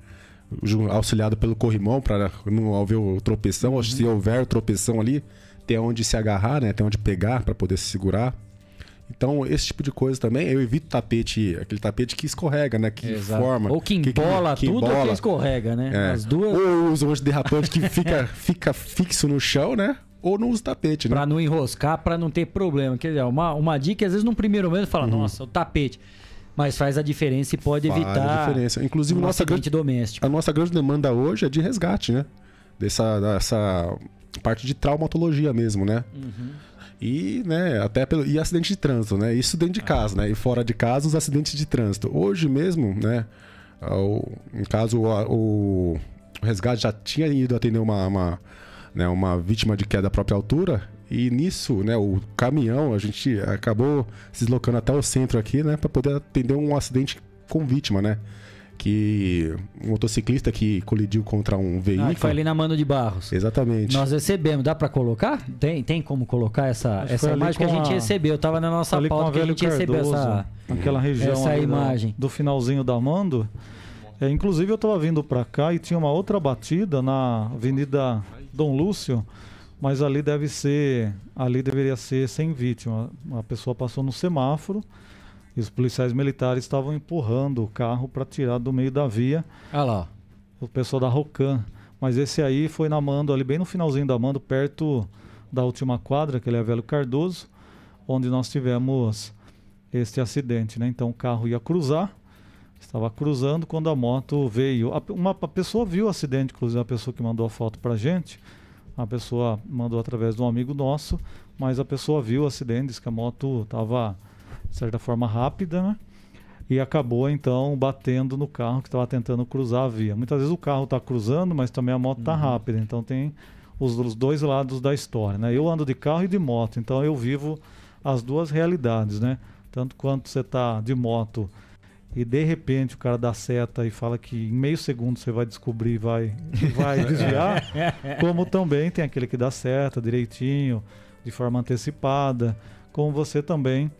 Auxiliado pelo corrimão para não haver o tropeção, ou se houver tropeção ali, ter onde se agarrar, né? Ter onde pegar para poder se segurar. Então, esse tipo de coisa também, eu evito tapete, aquele tapete que escorrega, né? Que Exato. forma. Ou que embola tudo ou que embola. escorrega, né? É. As duas. Ou usa um antiderrapante que fica, fica fixo no chão, né? Ou não usa tapete, né? Pra não enroscar, pra não ter problema. Quer dizer, uma, uma dica, às vezes, num primeiro momento, fala, nossa, o tapete. Mas faz a diferença e pode Uhum. Faz evitar. a diferença. Inclusive, um nossa acidente doméstico. A nossa grande demanda hoje é de resgate, né? Dessa, dessa parte de traumatologia mesmo, né? Uhum. E, né, até pelo, e acidente de trânsito, né? Isso dentro de casa, né? E fora de casa, os acidentes de trânsito. Hoje mesmo, né? O, em caso, o, o resgate já tinha ido atender uma, uma, né, uma vítima de queda da própria altura. E nisso, né, o caminhão, a gente acabou se deslocando até o centro aqui, né, para poder atender um acidente com vítima, né? Que um motociclista que colidiu contra um veículo. Ah, que foi ali na Mano de Barros. Exatamente. Nós recebemos, dá pra colocar? Tem, tem como colocar essa, Acho essa imagem que a gente a- recebeu? Tava na nossa pauta que a gente recebeu Cardoso, essa, aquela região essa imagem. do finalzinho da Mando. É, inclusive eu tava vindo pra cá e tinha uma outra batida na Avenida Dom Lúcio, mas ali deve ser, ali deveria ser sem vítima. A pessoa passou no semáforo e os policiais militares estavam empurrando o carro para tirar do meio da via Olha lá. o pessoal da Rocan. Mas esse aí foi na Mando, ali bem no finalzinho da Mando, perto da última quadra, que ele é Velho Cardoso, onde nós tivemos este acidente, né? Então o carro ia cruzar, estava cruzando quando a moto veio. A, uma a pessoa viu o acidente, inclusive a pessoa que mandou a foto pra gente, a pessoa mandou através de um amigo nosso, mas a pessoa viu o acidente, disse que a moto estava, de certa forma, rápida, né? e acabou então batendo no carro que estava tentando cruzar a via. Muitas vezes o carro está cruzando, mas também a moto está rápida, então tem os, os dois lados da história. Né? Eu ando de carro e de moto, então eu vivo as duas realidades, né? Tanto quanto você está de moto e de repente o cara dá seta e fala que em meio segundo você vai descobrir e vai, e vai desviar, como também tem aquele que dá seta direitinho, de forma antecipada, como você também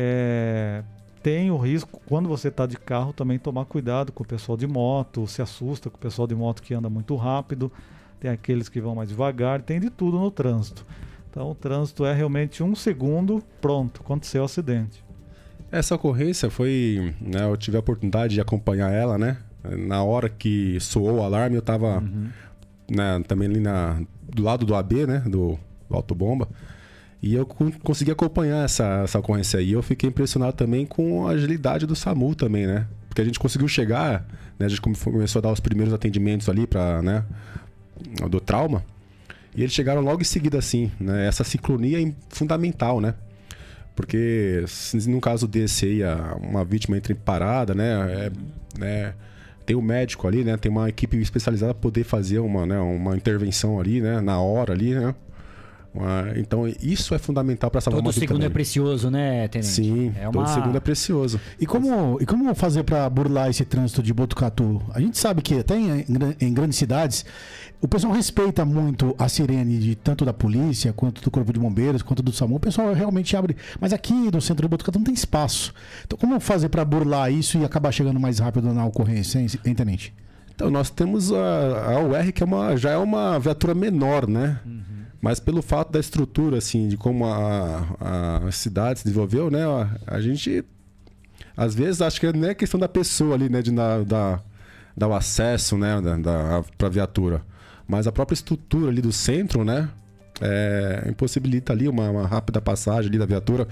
é, tem o risco, quando você está de carro, também tomar cuidado com o pessoal de moto, se assusta com o pessoal de moto que anda muito rápido, tem aqueles que vão mais devagar, tem de tudo no trânsito. Então o trânsito é realmente um segundo, pronto, aconteceu o acidente. Essa ocorrência foi. Né, eu tive a oportunidade de acompanhar ela, né? Na hora que soou o alarme, eu tava né, também ali na, do lado do AB, né? Do, do autobomba. E eu con- consegui acompanhar essa, essa ocorrência aí. Eu fiquei impressionado também com a agilidade do SAMU também, né? porque a gente conseguiu chegar, né? A gente come- começou a dar os primeiros atendimentos ali para, né? Do trauma. E eles chegaram logo em seguida, assim, né? Essa sincronia é fundamental, né? Porque num caso desse aí, uma vítima entra em parada, né? É, né? Tem o médico ali, né? Tem uma equipe especializada para poder fazer uma, né? uma intervenção ali, né? Na hora ali, né? Então isso é fundamental para salvar Todo uma vida segundo é também. precioso, né, Tenente? Sim, é todo uma... segundo é precioso. E como, e como fazer para burlar esse trânsito de Botucatu? A gente sabe que até em, em gran- em grandes cidades o pessoal respeita muito a sirene de tanto da polícia quanto do corpo de bombeiros quanto do SAMU. O pessoal realmente abre. Mas aqui no centro de Botucatu não tem espaço. Então como fazer para burlar isso e acabar chegando mais rápido na ocorrência, hein, hein, tenente? Então, nós temos a, a UR, que é uma, já é uma viatura menor, né? Mas pelo fato da estrutura, assim, de como a, a cidade se desenvolveu, né? A, a gente, às vezes, acho que não é questão da pessoa ali, né? De dar, dar, o acesso, né? Da, da, pra viatura. Mas a própria estrutura ali do centro, né? É, impossibilita ali uma, uma rápida passagem ali da viatura.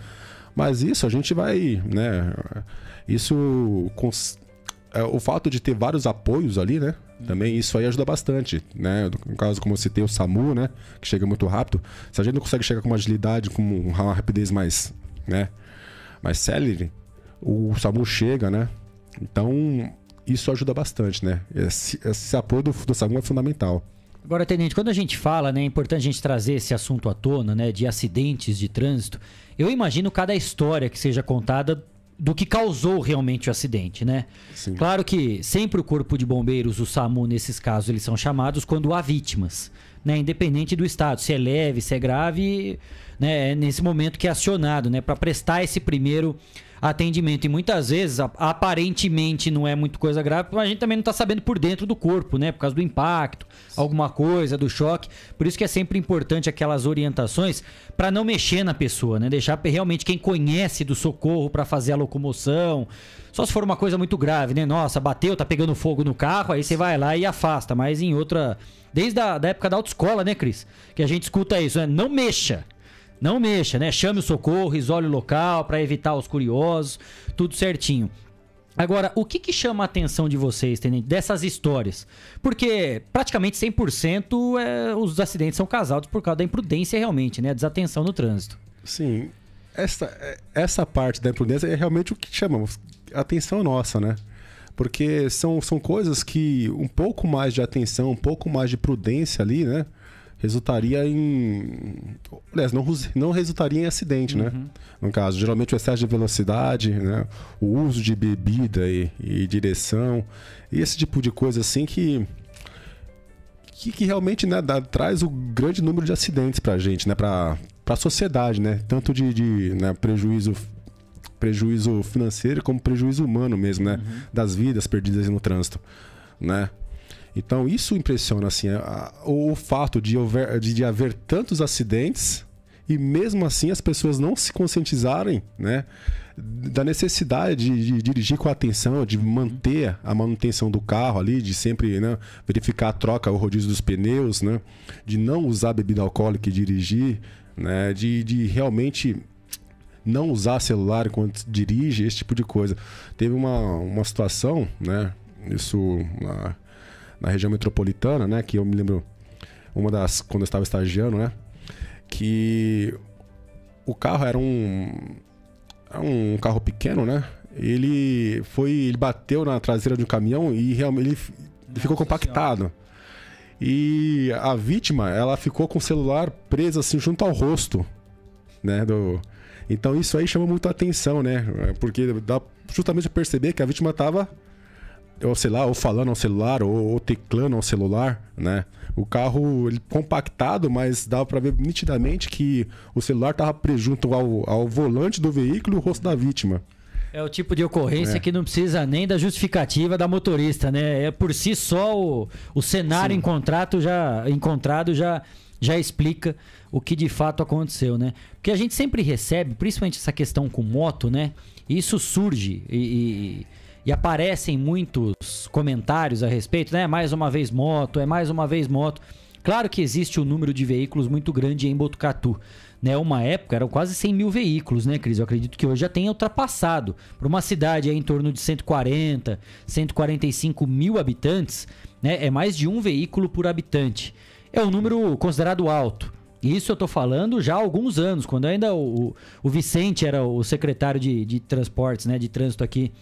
Mas isso a gente vai, né? Isso cons- o fato de ter vários apoios ali, né? Também isso aí ajuda bastante, né? No caso, como eu citei, o SAMU, né? Que chega muito rápido. Se a gente não consegue chegar com uma agilidade, com uma rapidez mais, né? Mais célere, o SAMU chega, né? Então, isso ajuda bastante, né? Esse, esse apoio do, do SAMU é fundamental. Agora, Tenente, quando a gente fala, né, é importante a gente trazer esse assunto à tona, né, de acidentes de trânsito. Eu imagino cada história que seja contada do que causou realmente o acidente, né? Sim. Claro que sempre o corpo de bombeiros, o SAMU, nesses casos, eles são chamados quando há vítimas, né? Independente do estado, se é leve, se é grave, né? É nesse momento que é acionado, né? Para prestar esse primeiro atendimento. E muitas vezes, aparentemente, não é muito coisa grave, mas a gente também não tá sabendo por dentro do corpo, né? Por causa do impacto, alguma coisa, do choque. Por isso que é sempre importante aquelas orientações para não mexer na pessoa, né? Deixar realmente quem conhece do socorro para fazer a locomoção. Só se for uma coisa muito grave, né? Nossa, bateu, tá pegando fogo no carro, aí você vai lá e afasta. Mas em outra. Desde a da época da autoescola, né, Cris? Que a gente escuta isso, né? Não mexa. Não mexa, né? Chame o socorro, isole o local para evitar os curiosos, tudo certinho. Agora, o que, que chama a atenção de vocês, Tenente, dessas histórias? Porque praticamente 100% é, os acidentes são causados por causa da imprudência realmente, né? A desatenção no trânsito. Sim, essa, essa parte da imprudência é realmente o que chama a atenção nossa, né? Porque são, são coisas que um pouco mais de atenção, um pouco mais de prudência ali, né? Resultaria em. Aliás, não, não resultaria em acidente, né? No caso, geralmente o excesso de velocidade, né? O uso de bebida e, e direção, e esse tipo de coisa assim que que, que realmente né, dá- traz o grande número de acidentes pra gente, né? Pra, pra sociedade, né? Tanto de, de, né, prejuízo, prejuízo financeiro como prejuízo humano mesmo, né? Das vidas perdidas no trânsito, né? Então isso impressiona, assim, a- o, fato de, houver, de, de haver tantos acidentes e mesmo assim as pessoas não se conscientizarem, né? Da necessidade de, de dirigir com atenção, de manter a manutenção do carro ali, de sempre né, verificar a troca, o rodízio dos pneus, né? De não usar bebida alcoólica e dirigir, né? De, de realmente não usar celular enquanto dirige, esse tipo de coisa. Teve uma, uma situação, né? Isso na, na região metropolitana, né? Que eu me lembro uma das quando eu estava estagiando, né? Que o carro era um era um carro pequeno, né? Ele foi, ele bateu na traseira de um caminhão e realmente ele, ele ficou compactado. E a vítima, ela ficou com o celular preso assim junto ao rosto, né, do Então isso aí chama muito a atenção, né? Porque dá justamente perceber que a vítima tava ou sei lá, ou falando ao celular, ou, ou teclando ao celular, né? O carro ele, compactado, mas dava pra ver nitidamente que o celular tava preso junto ao, ao volante do veículo e o rosto da vítima. É o tipo de ocorrência É. que não precisa nem da justificativa da motorista, né? É por si só o, o cenário em contrato já encontrado já já explica o que de fato aconteceu, né? Porque a gente sempre recebe, principalmente essa questão com moto, né? Isso surge e, e, e aparecem muitos comentários a respeito, né? Mais uma vez moto, é mais uma vez moto. Claro que existe um número de veículos muito grande em Botucatu. Né, uma época eram quase 100 mil veículos, né, Cris? Eu acredito que hoje já tenha ultrapassado. Para uma cidade em torno de 140, 145 mil habitantes, né, é mais de um veículo por habitante. É um número considerado alto. Isso eu estou falando já há alguns anos, quando ainda o, o Vicente era o secretário de, de transportes, né, de trânsito aqui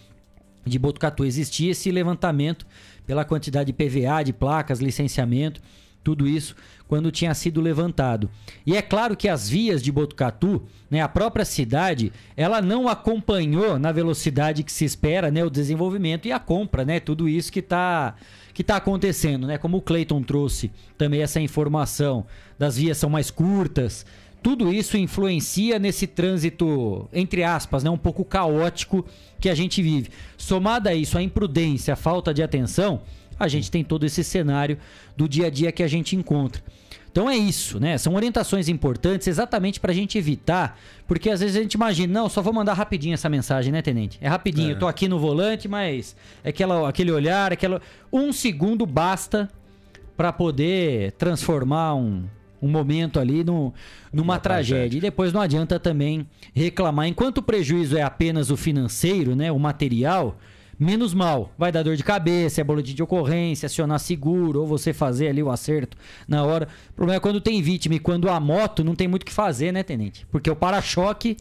de Botucatu. Existia esse levantamento pela quantidade de PVA, de placas, licenciamento, tudo isso quando tinha sido levantado. E é claro que as vias de Botucatu, né, a própria cidade, ela não acompanhou na velocidade que se espera, né, o desenvolvimento e a compra, né, tudo isso que está que tá acontecendo, né? Como o Clayton trouxe também essa informação, das vias são mais curtas, tudo isso influencia nesse trânsito, entre aspas, né, um pouco caótico que a gente vive. Somada a isso, a imprudência, a falta de atenção, a gente tem todo esse cenário do dia a dia que a gente encontra. Então é isso, né? São orientações importantes exatamente para a gente evitar, porque às vezes a gente imagina, não, só vou mandar rapidinho essa mensagem, né, tenente? É rapidinho, é. eu tô aqui no volante, mas é aquela, aquele olhar, aquela um segundo basta para poder transformar um, um momento ali no, numa tragédia. tragédia. E depois não adianta também reclamar. Enquanto o prejuízo é apenas o financeiro, né, o material, menos mal. Vai dar dor de cabeça, é boletim de ocorrência, acionar seguro, ou você fazer ali o acerto na hora. O problema é quando tem vítima e quando a moto não tem muito o que fazer, né, tenente? Porque o para-choque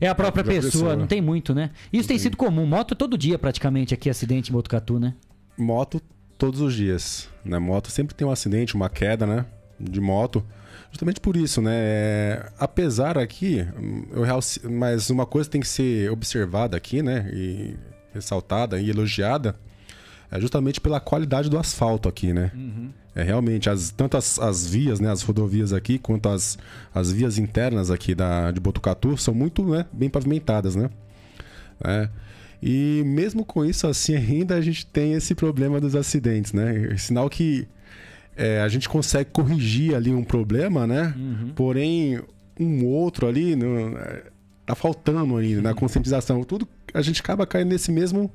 é a própria é pessoa, pessoa, não tem muito, né? Isso tem, tem sido comum. Moto todo dia praticamente aqui, acidente em Botucatu, né? Moto todos os dias. Né? Moto sempre tem um acidente, uma queda, né? De moto. Justamente por isso, né? É, apesar aqui, eu, mas uma coisa tem que ser observada aqui, né? E ressaltada e elogiada, é justamente pela qualidade do asfalto aqui, né? Uhum. É realmente, as, tanto as, as, vias, né, as rodovias aqui, quanto as, as vias internas aqui da, de Botucatu são muito né, bem pavimentadas, né? É. E mesmo com isso, assim, ainda a gente tem esse problema dos acidentes, né? Sinal que é, a gente consegue corrigir ali um problema, né? Uhum. Porém, um outro ali no, é, tá faltando ainda na conscientização. Tudo a gente acaba caindo nesse mesmo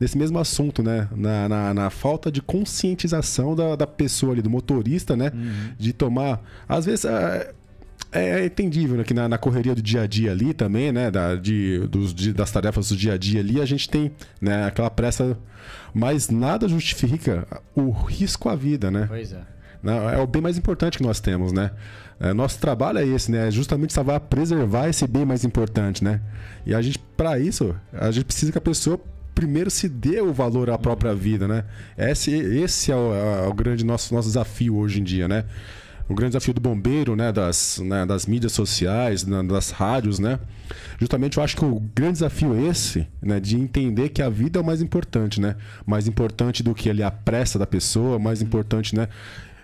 nesse mesmo assunto, né? Na, na, na falta de conscientização da, da pessoa ali, do motorista, né? Uhum. De tomar. Às vezes. É, é entendível né, que na, na, correria do dia a dia ali também, né? Da, de, dos, de, das tarefas do dia a dia ali, a gente tem né, aquela pressa mas nada justifica o risco à vida, né? Pois é. É o bem mais importante que nós temos, né? É, nosso trabalho é esse, né? É justamente salvar, preservar esse bem mais importante, né? E a gente, para isso, a gente precisa que a pessoa primeiro se dê o valor à própria vida, né? Esse, esse é o, é o grande nosso, nosso desafio hoje em dia, né? O grande desafio do bombeiro, né, das, né, das mídias sociais, né, das rádios, né? Justamente eu acho que o grande desafio é esse, né, de entender que a vida é o mais importante, né? Mais importante do que ali a pressa da pessoa, mais importante, né?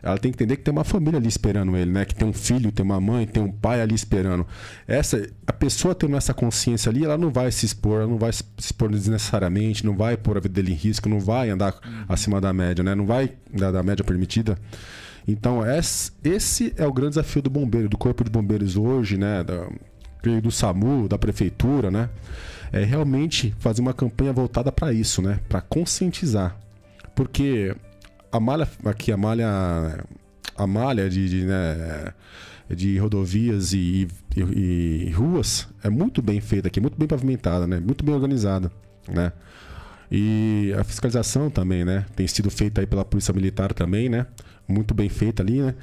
Ela tem que entender que tem uma família ali esperando ele, né? Que tem um filho, tem uma mãe, tem um pai ali esperando. Essa, a pessoa tendo essa consciência ali, ela não vai se expor, ela não vai se expor desnecessariamente, não vai pôr a vida dele em risco, não vai andar acima da média, né? Não vai da, da média permitida. Então, esse é o grande desafio do bombeiro, do Corpo de Bombeiros hoje, né? Do SAMU, da prefeitura, né? É realmente fazer uma campanha voltada para isso, né? Para conscientizar. Porque a malha aqui, a malha a malha de, de, né, de rodovias e, e, e, ruas é muito bem feita aqui, muito bem pavimentada, né? Muito bem organizada, né? E a fiscalização também, né? Tem sido feita aí pela Polícia Militar também, né? Muito bem feita ali, né?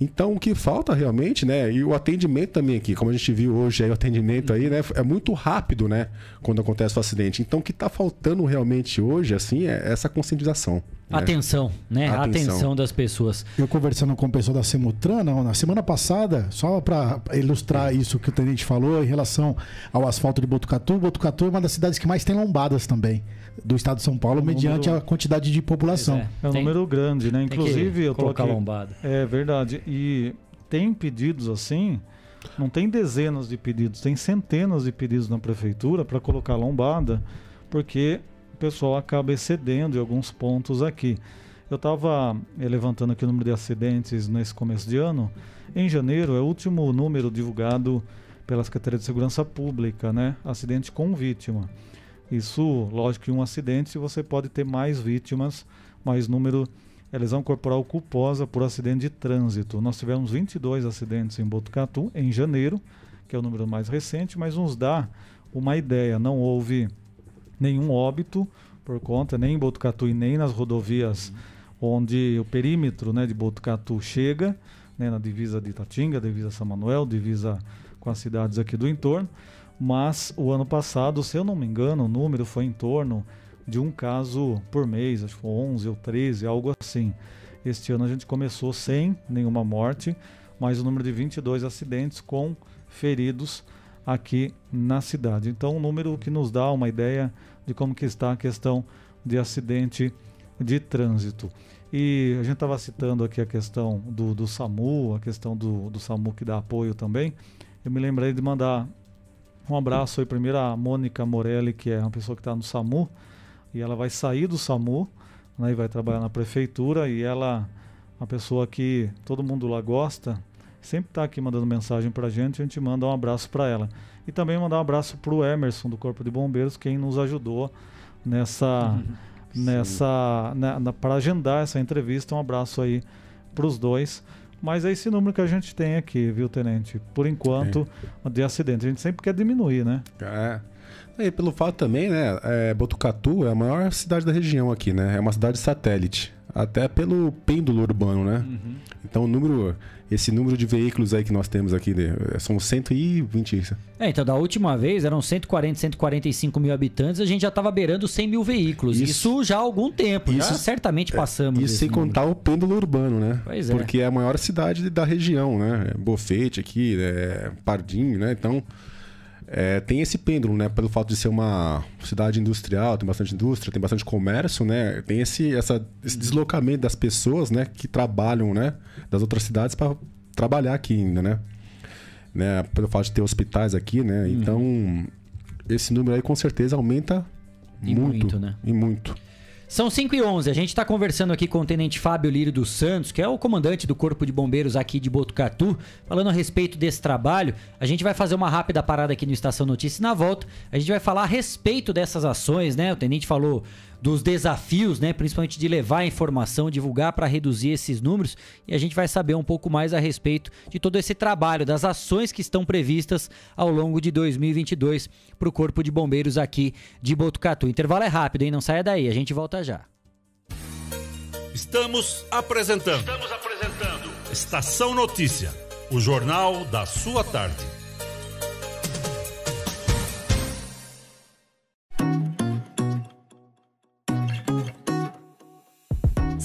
Então, o que falta realmente, né? E o atendimento também aqui, como a gente viu hoje, aí, o atendimento aí, né? É muito rápido, né? Quando acontece o acidente. Então, o que está faltando realmente hoje, assim, é essa conscientização. Né? Atenção, né? Atenção. Atenção das pessoas. Eu conversando com o pessoal da Semutran, na semana passada, só para ilustrar isso que o tenente falou em relação ao asfalto de Botucatu, Botucatu é uma das cidades que mais tem lombadas também do estado de São Paulo, mediante número... a quantidade de população. É, é um tem... número grande, né? Inclusive, eu tô aqui... lombada. É verdade. E tem pedidos assim, não tem dezenas de pedidos, tem centenas de pedidos na prefeitura para colocar lombada, porque o pessoal acaba excedendo em alguns pontos aqui. Eu estava eh, levantando aqui o número de acidentes nesse começo de ano. Em janeiro é o último número divulgado pela Secretaria de Segurança Pública, né? Acidente com vítima. Isso, lógico que um acidente você pode ter mais vítimas, mais número é lesão corporal culposa por acidente de trânsito. Nós tivemos 22 acidentes em Botucatu em janeiro, que é o número mais recente, mas nos dá uma ideia. Não houve nenhum óbito por conta, nem em Botucatu e nem nas rodovias onde o perímetro né, de Botucatu chega, né, na divisa de Itatinga, divisa São Manuel, divisa com as cidades aqui do entorno. Mas o ano passado, se eu não me engano, o número foi em torno de um caso por mês, acho que foi 11 ou 13, algo assim. Este ano a gente começou sem nenhuma morte, mas o número de 22 acidentes com feridos aqui na cidade. Então, um número que nos dá uma ideia de como que está a questão de acidente de trânsito. E a gente estava citando aqui a questão do, do SAMU, a questão do, do SAMU que dá apoio também. Eu me lembrei de mandar um abraço aí primeiro à Mônica Morelli, que é uma pessoa que está no SAMU, e ela vai sair do SAMU né, e vai trabalhar na prefeitura, e ela, uma pessoa que todo mundo lá gosta, sempre está aqui mandando mensagem para a gente, a gente manda um abraço para ela. E também mandar um abraço para o Emerson, do Corpo de Bombeiros, quem nos ajudou nessa... nessa na para agendar essa entrevista, um abraço aí para os dois. Mas é esse número que a gente tem aqui, viu, Tenente? Por enquanto, de acidente. A gente sempre quer diminuir, né? É. E pelo fato também, né? É, Botucatu é a maior cidade da região aqui, né? É uma cidade satélite. Até pelo pêndulo urbano, né? Uhum. Então o número, esse número de veículos aí que nós temos aqui, né, são 120. É, então da última vez eram 140, 145 mil habitantes, a gente já estava beirando 100 mil veículos. Isso, Isso- já há algum tempo, já Isso- certamente passamos. Isso sem número. contar o pêndulo urbano, né? Pois é. Porque é a maior cidade da região, né? É Bofete aqui, é Pardinho, né? Então, é, tem esse pêndulo, né? Pelo fato de ser uma cidade industrial, tem bastante indústria, tem bastante comércio, né? Tem esse, essa, esse deslocamento das pessoas, né? Que trabalham, né? Das outras cidades para trabalhar aqui ainda, né? né? Pelo fato de ter hospitais aqui, né? Uhum. Então, esse número aí com certeza aumenta E muito, muito, né? E muito. São 5 e 11 A gente está conversando aqui com o Tenente Fábio Lírio dos Santos, que é o comandante do Corpo de Bombeiros aqui de Botucatu, falando a respeito desse trabalho. A gente vai fazer uma rápida parada aqui no Estação Notícias na volta a gente vai falar a respeito dessas ações, né? O Tenente falou dos desafios, né? Principalmente de levar a informação, divulgar para reduzir esses números e a gente vai saber um pouco mais a respeito de todo esse trabalho, das ações que estão previstas ao longo de 2022 para o Corpo de Bombeiros aqui de Botucatu. O intervalo é rápido, hein? Não saia daí, a gente volta já. Estamos apresentando. Estamos apresentando. Estação Notícia, o jornal da sua tarde.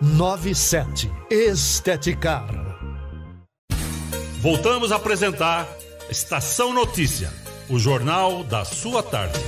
3497. Esteticar. Voltamos a apresentar Estação Notícia, o jornal da sua tarde.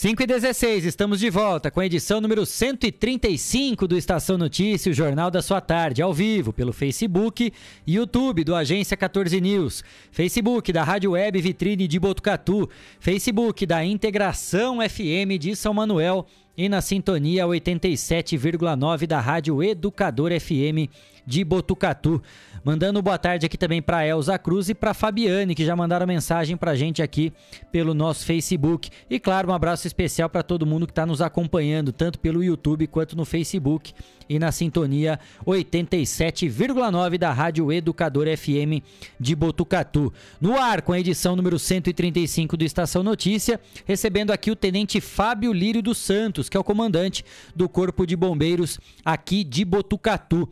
5 e 16, estamos de volta com a edição número 135 do Estação Notícia, o jornal da sua tarde, ao vivo, pelo Facebook e YouTube do Agência 14 News, Facebook da Rádio Web Vitrine de Botucatu, Facebook da Integração FM de São Manuel e na sintonia 87,9 da Rádio Educador FM de Botucatu. Mandando boa tarde aqui também para Elza Cruz e para Fabiane, que já mandaram mensagem para gente aqui pelo nosso Facebook. E claro, um abraço especial para todo mundo que está nos acompanhando, tanto pelo YouTube quanto no Facebook e na sintonia 87,9 da Rádio Educador FM de Botucatu. No ar, com a edição número 135 do Estação Notícia, recebendo aqui o Tenente Fábio Lírio dos Santos, que é o comandante do Corpo de Bombeiros aqui de Botucatu.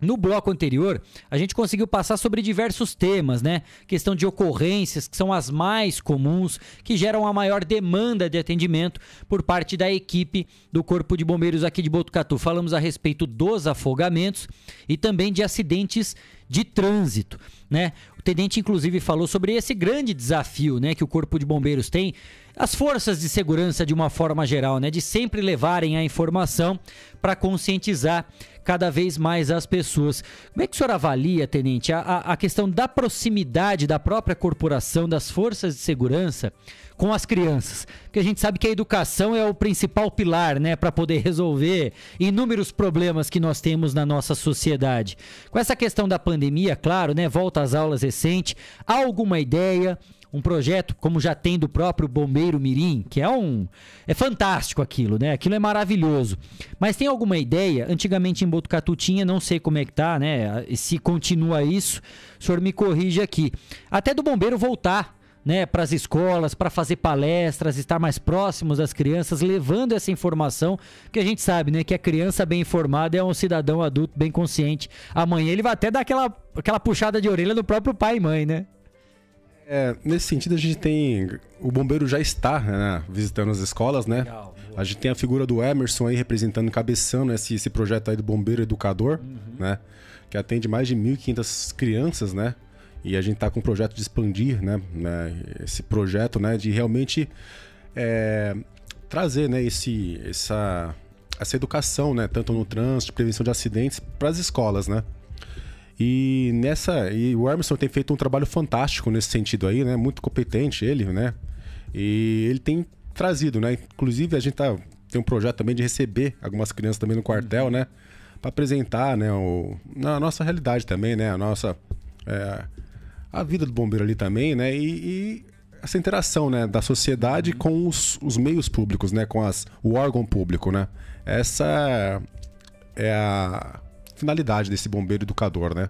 No bloco anterior, a gente conseguiu passar sobre diversos temas, né? Questão de ocorrências, que são as mais comuns, que geram a maior demanda de atendimento por parte da equipe do Corpo de Bombeiros aqui de Botucatu. Falamos a respeito dos afogamentos e também de acidentes de trânsito, né? O tenente inclusive falou sobre esse grande desafio, né, que o Corpo de Bombeiros tem, as forças de segurança de uma forma geral, né, de sempre levarem a informação para conscientizar cada vez mais as pessoas. Como é que o senhor avalia, tenente, a, a questão da proximidade da própria corporação, das forças de segurança com as crianças? Porque a gente sabe que a educação é o principal pilar, né, para poder resolver inúmeros problemas que nós temos na nossa sociedade. Com essa questão da pandemia, claro, né, volta às aulas recente, há alguma ideia? Um projeto como já tem do próprio Bombeiro Mirim, que é um é fantástico aquilo, né? Aquilo é maravilhoso. Mas tem alguma ideia? Antigamente em Botucatu tinha, não sei como é que tá, né? Se continua isso, o senhor me corrige aqui. Até do bombeiro voltar né, para as escolas, para fazer palestras, estar mais próximos das crianças, levando essa informação, que a gente sabe, né, que a criança bem informada é um cidadão adulto bem consciente. Amanhã ele vai até dar aquela, aquela puxada de orelha no próprio pai e mãe, né? É, nesse sentido, a gente tem. O bombeiro já está né, visitando as escolas, né? Legal, a gente tem a figura do Emerson aí representando, encabeçando esse, esse projeto aí do Bombeiro Educador, Uhum. né? Que atende mais de 1.500 crianças, né? E a gente tá com um projeto de expandir, né? né, Esse projeto, né? De realmente é, trazer, né? Esse, essa, essa educação, né? Tanto no trânsito, prevenção de acidentes, para as escolas, né? E nessa. E o Emerson tem feito um trabalho fantástico nesse sentido aí, né? Muito competente ele, né? E ele tem trazido, né? Inclusive a gente tá, tem um projeto também de receber algumas crianças também no quartel, né? Para apresentar, né? O, a nossa realidade também, né? A nossa. é, a vida do bombeiro ali também, né? E, e essa interação, né? Da sociedade com os, os meios públicos, né? Com as, o órgão público, né? Essa é a finalidade desse bombeiro educador, né?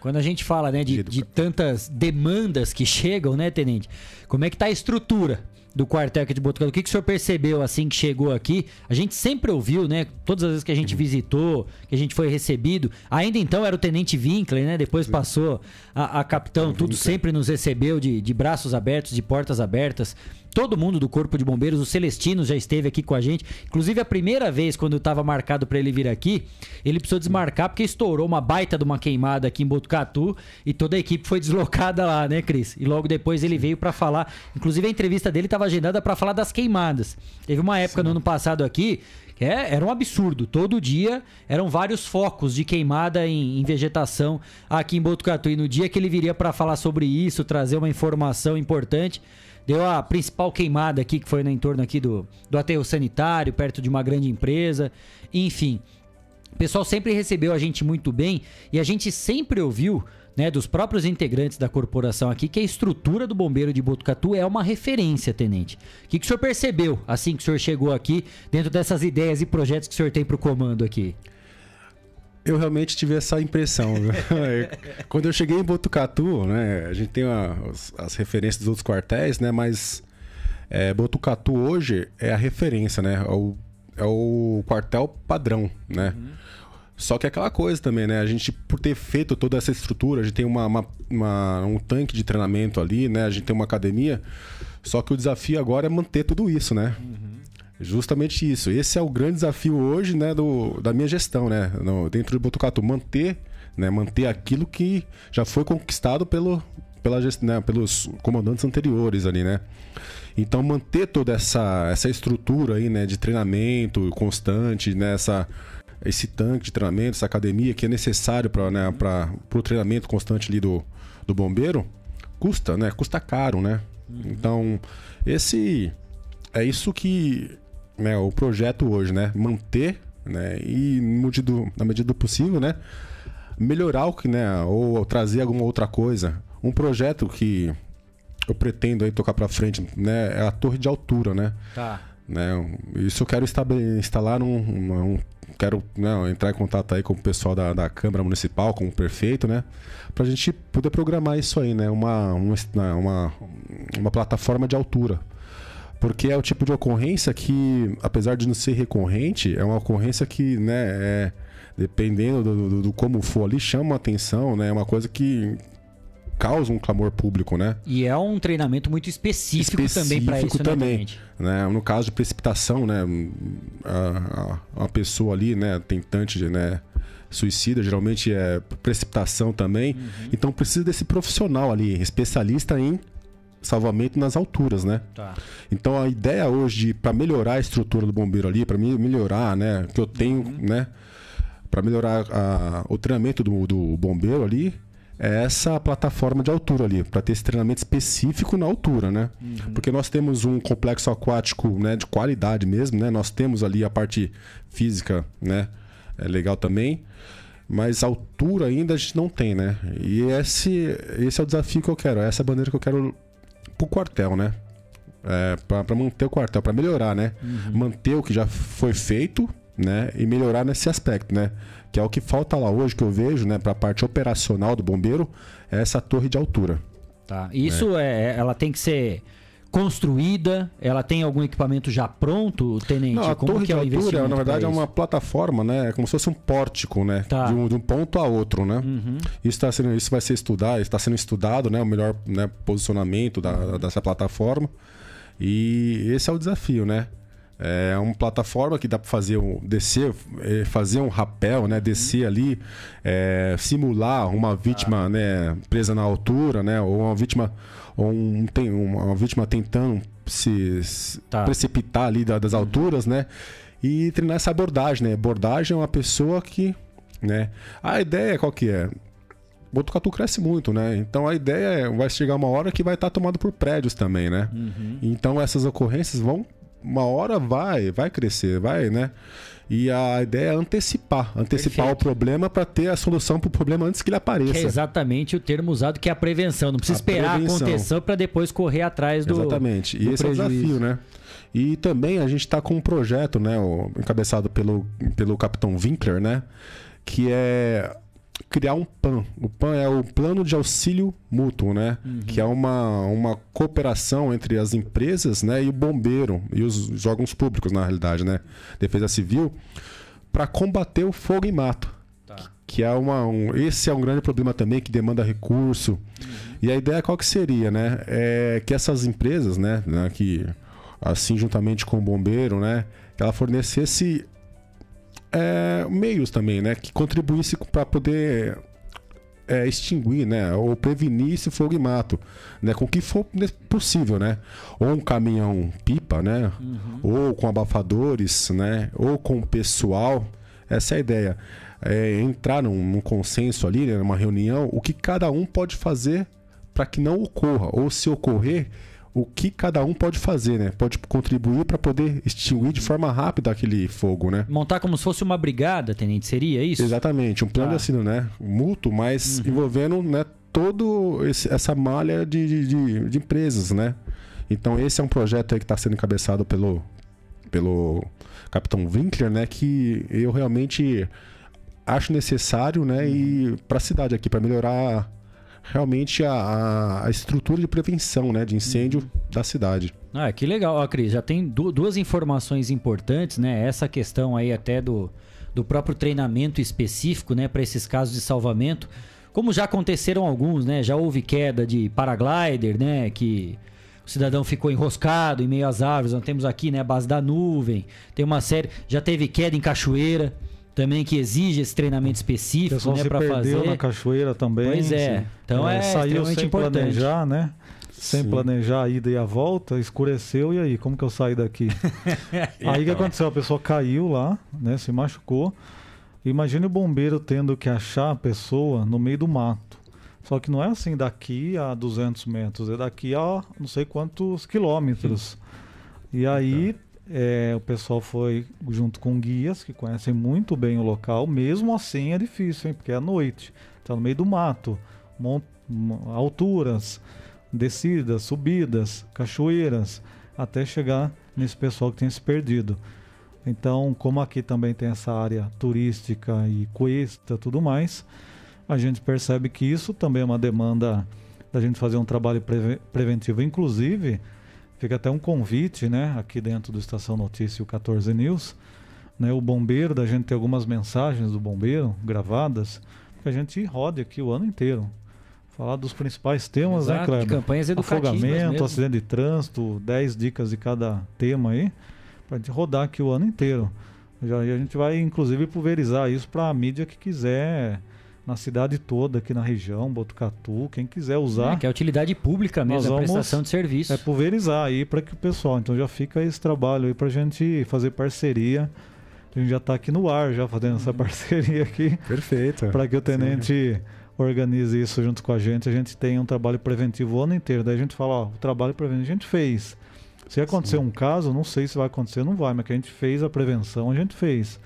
Quando a gente fala, né, de, de tantas demandas que chegam, né, tenente? Como é que tá a estrutura? do quartel aqui de Botucatu. O que, que o senhor percebeu assim que chegou aqui? A gente sempre ouviu, né? Todas as vezes que a gente visitou, que a gente foi recebido. Ainda então era o Tenente Winkler, né? Depois passou a, a capitão, tudo sempre nos recebeu de, de braços abertos, de portas abertas. Todo mundo do Corpo de Bombeiros, o Celestino já esteve aqui com a gente. Inclusive, a primeira vez, quando estava marcado para ele vir aqui, ele precisou desmarcar porque estourou uma baita de uma queimada aqui em Botucatu e toda a equipe foi deslocada lá, né, Cris? E logo depois ele veio para falar. Inclusive, a entrevista dele estava agendada para falar das queimadas. Teve uma época Sim. no ano passado aqui que é, era um absurdo. Todo dia eram vários focos de queimada em, em vegetação aqui em Botucatu. E no dia que ele viria para falar sobre isso, trazer uma informação importante Deu a principal queimada aqui, que foi no entorno aqui do, do aterro sanitário, perto de uma grande empresa. Enfim, o pessoal sempre recebeu a gente muito bem e a gente sempre ouviu né, dos próprios integrantes da corporação aqui que a estrutura do bombeiro de Botucatu é uma referência, tenente. O que, que o senhor percebeu assim que o senhor chegou aqui, dentro dessas ideias e projetos que o senhor tem para o comando aqui? Eu realmente tive essa impressão. Quando eu cheguei em Botucatu, né, a gente tem a, as, as, referências dos outros quartéis, né, mas é, Botucatu hoje é a referência, né, é o, é o quartel padrão, né. Uhum. Só que é aquela coisa também, né? A gente, por ter feito toda essa estrutura, a gente tem uma, uma, uma, um tanque de treinamento ali, né? A gente tem uma academia. Só que o desafio agora é manter tudo isso, né? Uhum. Justamente isso. Esse é o grande desafio hoje, né, do, da minha gestão, né, no, dentro do Botucatu, manter, né, manter aquilo que já foi conquistado pelo, pela, né, pelos comandantes anteriores ali, né. Então manter toda essa, essa estrutura aí, né, de treinamento constante, né, essa, esse tanque de treinamento, essa academia que é necessário para né, o treinamento constante ali do, do bombeiro, custa, né, custa caro, né. Uhum. Então esse é isso que né, o projeto hoje, né? Manter, né? E na medida do possível, né? Melhorar o que, né? Ou trazer alguma outra coisa. Um projeto que eu pretendo aí tocar para frente, né? É a torre de altura, né? Tá. Né? Isso eu quero instalar num, num quero né, entrar em contato aí com o pessoal da, da Câmara Municipal, com o prefeito, né? Pra gente poder programar isso aí, né? Uma, uma, uma, uma plataforma de altura porque é o tipo de ocorrência que, apesar de não ser recorrente, é uma ocorrência que, né, é, dependendo do, do, do como for ali, chama atenção, né? É uma coisa que causa um clamor público, né? E é um treinamento muito específico, específico também para isso, né, também, né? No caso de precipitação, né? A, a, a pessoa ali, né, tentante, né? Suicida, geralmente é precipitação também. Uhum. Então precisa desse profissional ali, especialista em salvamento nas alturas, né? Tá. Então a ideia hoje para melhorar a estrutura do bombeiro ali, para melhorar, né, que eu tenho, uhum. né, para melhorar a, o treinamento do, do bombeiro ali, é essa plataforma de altura ali, para ter esse treinamento específico na altura, né? Uhum. Porque nós temos um complexo aquático, né, de qualidade mesmo, né? Nós temos ali a parte física, né, é legal também. Mas altura ainda a gente não tem, né? E esse, esse é o desafio que eu quero, essa é a bandeira que eu quero pro quartel, né? É, para manter o quartel, para melhorar, né? Uhum. Manter o que já foi feito, né? E melhorar nesse aspecto, né? Que é o que falta lá hoje que eu vejo, né? Para a parte operacional do bombeiro, é essa torre de altura. Tá. Isso é, é ela tem que ser construída? Ela tem algum equipamento já pronto, tenente? Não, a como torre que é de altura, na verdade, é uma plataforma, né? É como se fosse um pórtico, né? Tá. De, um, de, um, ponto a outro, né? Uhum. Isso, tá sendo, isso vai ser estudado, está sendo estudado, né? O melhor né, posicionamento da, dessa plataforma. E esse é o desafio, né? É uma plataforma que dá para fazer um descer, é, fazer um rapel, né? Descer ali, é, simular uma vítima, ah. né? Presa na altura, né? Ou uma vítima ou um, tem uma vítima tentando se tá. precipitar ali das alturas, né? E treinar essa abordagem, né? Abordagem é uma pessoa que, né? A ideia qual que é? Botucatu cresce muito, né? Então a ideia é, vai chegar uma hora que vai estar tomado por prédios também, né? Uhum. Então essas ocorrências vão uma hora vai, vai crescer, vai, né? E a ideia é antecipar, antecipar Perfeito. o problema para ter a solução para o problema antes que ele apareça. Que é exatamente o termo usado que é a prevenção. Não precisa a esperar prevenção. acontecer para depois correr atrás do Exatamente. E do esse prejuízo. é o desafio, né? E também a gente está com um projeto, né, encabeçado pelo, pelo capitão Winkler, né, que é criar um PAN. O PAN é o Plano de Auxílio Mútuo, né? Uhum. Que é uma, uma cooperação entre as empresas né? e o bombeiro e os órgãos públicos, na realidade, né? Defesa Civil, para combater o fogo em mato. Que é uma, um, esse é um grande problema também que demanda recurso. E a ideia qual que seria, né? É que essas empresas, né, né, que assim juntamente com o bombeiro, né, que ela fornecesse é, meios também, né, que contribuísse para poder é, extinguir, né, ou prevenir esse fogo e mato, né, com o que for possível, né, ou um caminhão pipa, né, ou com abafadores, né, ou com pessoal, essa é a ideia, é, entrar num, num consenso ali, né, numa reunião, o que cada um pode fazer para que não ocorra, ou se ocorrer, o que cada um pode fazer, né, pode contribuir para poder extinguir de forma rápida aquele fogo, né. Montar como se fosse uma brigada, tenente, seria isso? Exatamente, um plano Tá. assim, né? Mútuo, mas envolvendo né, todo esse- essa malha de, de, de- empresas, né? Então esse é um projeto que está sendo encabeçado pelo, pelo Capitão Winkler, né? Que eu realmente acho necessário, né? E para a cidade aqui, para melhorar realmente a, a- estrutura de prevenção, né? De incêndio da cidade. Ah, que legal, ó, Cris. Já tem du- duas informações importantes, né? Essa questão aí até do, do próprio treinamento específico, né, para esses casos de salvamento. Como já aconteceram alguns, né? Já houve queda de paraglider, né? Que o cidadão ficou enroscado em meio às árvores. Nós temos aqui, né, a base da nuvem. Tem uma série. Já teve queda em cachoeira também que exige esse treinamento específico, né, para perdeu fazer. na cachoeira também. Pois é. sim. Então é saiu extremamente sem importante. planejar, né? Sem Sim. planejar a ida e a volta, escureceu e aí, como que eu saio daqui? aí o que aconteceu? A pessoa caiu lá, né? Se machucou. Imagine o bombeiro tendo que achar a pessoa no meio do mato. Só que não é assim daqui a 200 metros, é daqui a não sei quantos quilômetros. E aí é, o pessoal foi junto com guias que conhecem muito bem o local. Mesmo assim é difícil, hein? Porque é à noite. Tá no meio do mato. alturas, descidas, subidas, cachoeiras, até chegar nesse pessoal que tem se perdido. Então, como aqui também tem essa área turística e cuesta tudo mais, a gente percebe que isso também é uma demanda da gente fazer um trabalho preve- preventivo. Inclusive, fica até um convite, né, aqui dentro do Estação Notícia o 14 News, né, o bombeiro, da gente ter algumas mensagens do bombeiro gravadas, que a gente rode aqui o ano inteiro. Falar dos principais temas, né, Exato, de Kleber? campanhas educativas Afogamento, mesmo. acidente de trânsito, 10 dicas de cada tema aí, pra gente rodar aqui o ano inteiro. Já, e a gente vai, inclusive, pulverizar isso para a mídia que quiser, na cidade toda, aqui na região, Botucatu, quem quiser usar. É, que é utilidade pública mesmo, é vamos- prestação de serviço. É pulverizar aí para que o pessoal. Então já fica esse trabalho aí pra gente fazer parceria. A gente já tá aqui no ar, já fazendo Uhum. essa parceria aqui. Perfeito. Para que o tenente organize isso junto com a gente. A gente tem um trabalho preventivo o ano inteiro. Daí a gente fala, ó, o trabalho preventivo a gente fez. Se acontecer um caso, não sei se vai acontecer, não vai, mas que a gente fez a prevenção, a gente fez.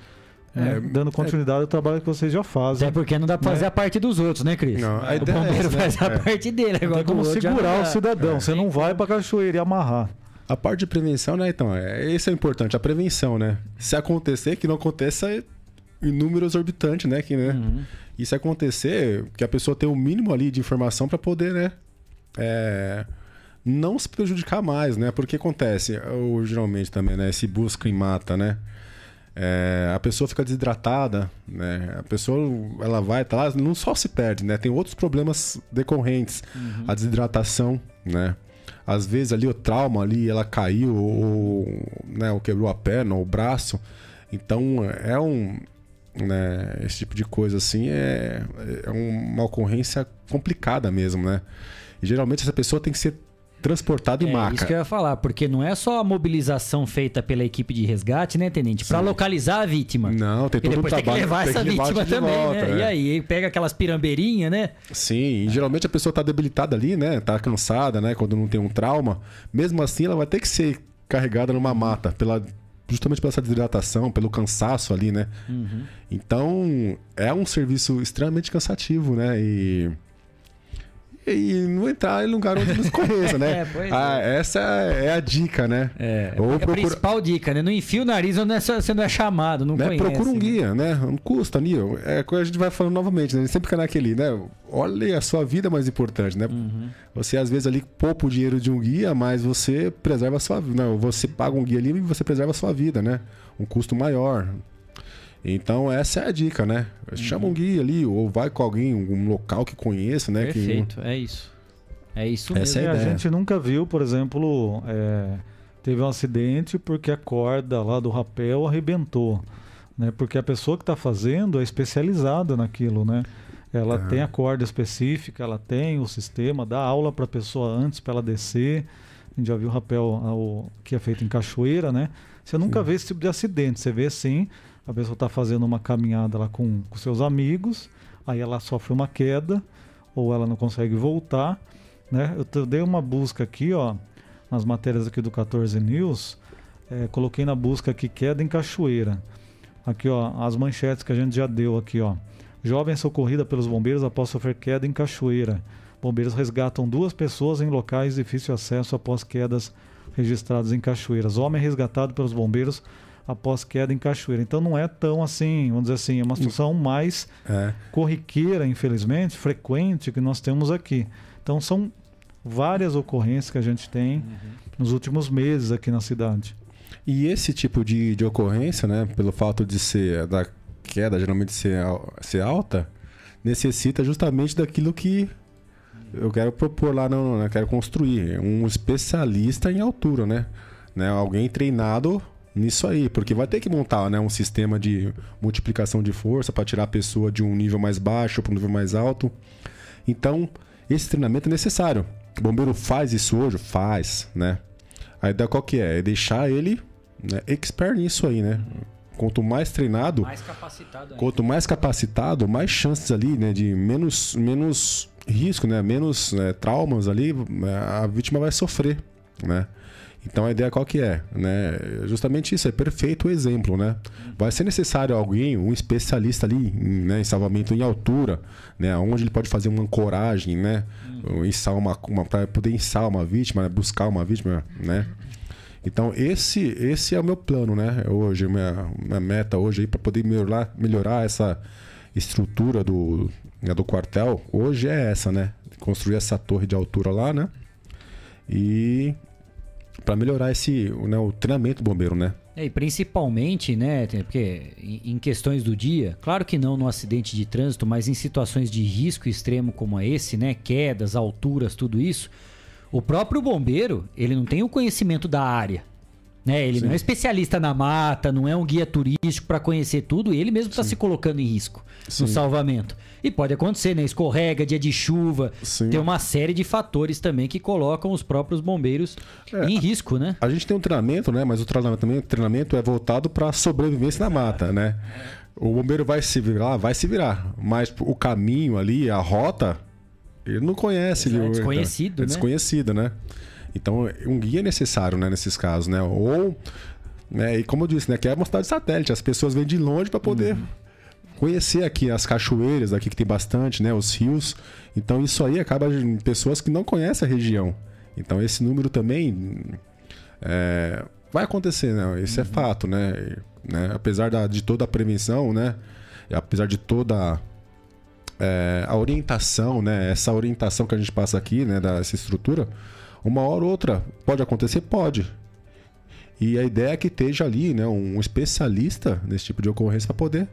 Né? É, Dando continuidade ao trabalho que vocês já fazem. Até porque não dá pra né? fazer a parte dos outros, né, Cris? Não, a o ideia é bombeiro essa, né? faz a É. parte dele. Agora tem como segurar o cidadão. É. Você não vai pra cachoeira e amarrar. A parte de prevenção, né, então, é, esse é o importante, a prevenção, né? Se acontecer, que não aconteça em número exorbitante, né? Que, né? Uhum. E se acontecer, que a pessoa tenha o mínimo ali de informação para poder, né? é, não se prejudicar mais, né? Porque acontece, ou geralmente também, né? Se busca e mata, né? É, a pessoa fica desidratada, né? A pessoa, ela vai, tá lá, não só se perde, né? Tem outros problemas decorrentes. A desidratação, né? Às vezes ali o trauma ali, ela caiu ou, né, ou quebrou a perna ou o braço. Então é um, né, esse tipo de coisa assim é, é uma ocorrência complicada mesmo, né? E geralmente essa pessoa tem que ser transportada em É maca. isso que eu ia falar, porque não é só a mobilização feita pela equipe de resgate, né, tenente? Pra localizar a vítima. Não, tem E todo um depois tem que trabalho. levar essa que levar vítima também, volta, né? E é. aí, pega aquelas pirambeirinhas, né? Sim, e geralmente a pessoa tá debilitada ali, né? Tá cansada, né? Quando não tem um trauma. Mesmo assim, ela vai ter que ser carregada numa mata, pela, justamente pela essa desidratação, pelo cansaço ali, né? Então, é um serviço extremamente cansativo, né? E, e não entrar em lugar onde nos conheça, né? É, pois Ah, essa é a dica, né? É, Ou é a procura- principal dica, né? Não enfia o nariz onde você não é chamado, não né? conhece. Procura um né? guia, né? Não custa ó. É coisa que a gente vai falando novamente, né? Sempre fica naquele, né? Olha, a sua vida é mais importante, né? Uhum. Você às vezes ali poupa o dinheiro de um guia, mas você preserva a sua vida. Não, você paga um guia ali e você preserva a sua vida, né? Um custo maior. Então essa é a dica, né? Chama um guia ali, ou vai com alguém, um local que conheça, né? Que- Perfeito, é isso. É isso Essa mesmo. é a E a ideia. gente nunca viu, por exemplo, é, teve um acidente porque a corda lá do rapel arrebentou. Né? Porque a pessoa que está fazendo é especializada naquilo, né? Ela Aham. tem a corda específica, ela tem o sistema, dá aula para a pessoa antes para ela descer. A gente já viu o rapel ah, o- que é feito em cachoeira, né? Você nunca vê esse tipo de acidente. Você vê assim, a pessoa está fazendo uma caminhada lá com, com seus amigos, aí ela sofre uma queda, ou ela não consegue voltar, né? Eu dei uma busca aqui, ó, nas matérias aqui do 14 News, é, coloquei na busca aqui queda em cachoeira. Aqui, ó, as manchetes que a gente já deu aqui, ó. Jovem socorrida pelos bombeiros após sofrer queda em cachoeira. Bombeiros resgatam duas pessoas em locais de difícil acesso após quedas registradas em cachoeiras. Homem resgatado pelos bombeiros após queda em cachoeira. Então não é tão assim, vamos dizer assim, é uma situação mais É. corriqueira, infelizmente, frequente que nós temos aqui. Então são várias ocorrências que a gente tem nos últimos meses aqui na cidade. E esse tipo de, de ocorrência, né, pelo fato de ser da queda geralmente ser, ser alta, necessita justamente daquilo que eu quero propor lá, não, eu quero construir um especialista em altura, né? né? Alguém treinado nisso aí, porque vai ter que montar, né, um sistema de multiplicação de força para tirar a pessoa de um nível mais baixo para um nível mais alto. Então, esse treinamento é necessário. O bombeiro faz isso hoje? Faz, né? A ideia qual que é? É deixar ele né, expert nisso aí, né? Quanto mais treinado, Mais quanto mais capacitado, mais chances ali, né? De menos, menos risco, né? Menos né, traumas ali, a vítima vai sofrer, né? Então a ideia qual que é, né? Justamente isso, é perfeito o exemplo, né? Vai ser necessário alguém, um especialista ali, em, né, em salvamento em altura, né? Onde ele pode fazer uma ancoragem, né? Uma, uma para poder içar uma vítima, né, buscar uma vítima, né? Então esse esse é o meu plano, né? Hoje minha, minha meta hoje aí para poder melhorar melhorar essa estrutura do né, do quartel hoje é essa, né? Construir essa torre de altura lá, né? E para melhorar esse né, o treinamento do bombeiro, né? É, e principalmente, né, porque em questões do dia, claro que não no acidente de trânsito, mas em situações de risco extremo como esse, né, quedas, alturas, tudo isso, o próprio bombeiro, ele não tem o conhecimento da área. Né? Ele não é especialista na mata, não é um guia turístico para conhecer tudo, ele mesmo está se colocando em risco no Sim. salvamento. E pode acontecer, né? Escorrega, dia de chuva. Sim. Tem uma série de fatores também que colocam os próprios bombeiros em risco, né? A gente tem um treinamento, né? Mas o treinamento, também- o treinamento é voltado para sobrevivência na mata, né? O bombeiro vai se virar, vai se virar, mas o caminho ali, a rota, ele não conhece. É ele- desconhecido, é né? desconhecido, né? Então, um guia é necessário, né? Nesses casos, né? Ou, né? E como eu disse, né? Que é uma cidade satélite, as pessoas vêm de longe para poder Uhum. conhecer aqui as cachoeiras, aqui que tem bastante, né? Os rios. Então isso aí acaba em pessoas que não conhecem a região. Então esse número também é, vai acontecer, né? Isso é fato, né? Né? Apesar da- de toda a prevenção, né? Apesar de toda é, a orientação, né? Essa orientação que a gente passa aqui, né? Dessa estrutura, uma hora ou outra pode acontecer, pode. E a ideia é que esteja ali, né? Um especialista nesse tipo de ocorrência para poder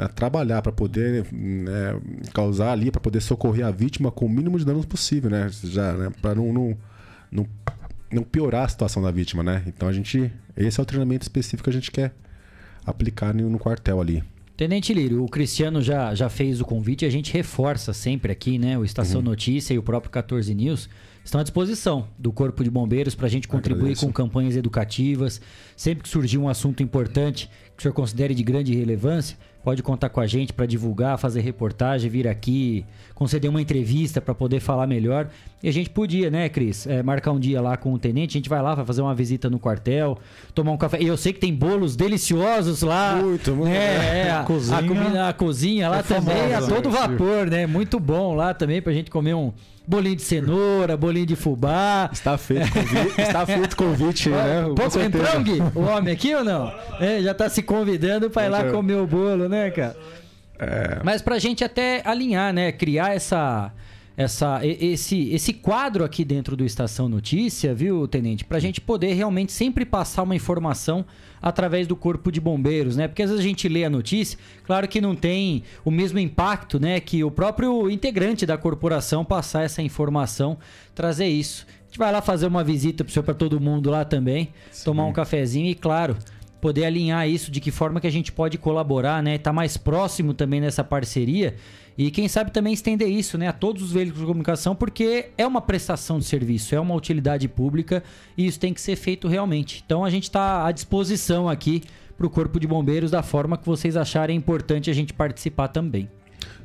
né, trabalhar para poder né, causar ali, para poder socorrer a vítima com o mínimo de danos possível, né? Já, né, para não, não, não, não piorar a situação da vítima, né? Então a gente, esse é o treinamento específico que a gente quer aplicar no, no quartel ali. Tenente Lírio, o Cristiano já, já fez o convite e a gente reforça sempre aqui, né? O Estação Notícia e o próprio 14 News estão à disposição do Corpo de Bombeiros para a gente contribuir Agradeço. com campanhas educativas. Sempre que surgir um assunto importante que o senhor considere de grande relevância, pode contar com a gente para divulgar, fazer reportagem, vir aqui, conceder uma entrevista para poder falar melhor. E a gente podia, né, Cris, é, marcar um dia lá com o tenente, a gente vai lá, vai fazer uma visita no quartel, tomar um café. E eu sei que tem bolos deliciosos lá. Muito, muito. É, é, a, Cozinha. a, comida- a cozinha lá É também, a famosa. todo vapor, né? Muito bom lá também pra gente comer um bolinho de cenoura, bolinho de fubá. Está feito convite, está feito convite, né? Pouco certeza. entrou, Gui? O homem aqui ou não? É, já tá se convidando pra ir lá Já. comer o bolo, né, cara? É, Mas pra gente até alinhar, né? Criar essa. Essa, esse, esse quadro aqui dentro do Estação Notícia, viu, Tenente? Pra gente poder realmente sempre passar uma informação através do Corpo de Bombeiros, né? Porque às vezes a gente lê a notícia, claro que não tem o mesmo impacto, né? Que o próprio integrante da corporação passar essa informação, trazer isso. A gente vai lá fazer uma visita pro senhor, pra todo mundo lá também, tomar um cafezinho e, claro, poder alinhar isso, de que forma que a gente pode colaborar, né? Tá mais próximo também nessa parceria e quem sabe também estender isso, né, a todos os veículos de comunicação, porque é uma prestação de serviço, é uma utilidade pública e isso tem que ser feito realmente. Então a gente está à disposição aqui para o Corpo de Bombeiros da forma que vocês acharem importante a gente participar também.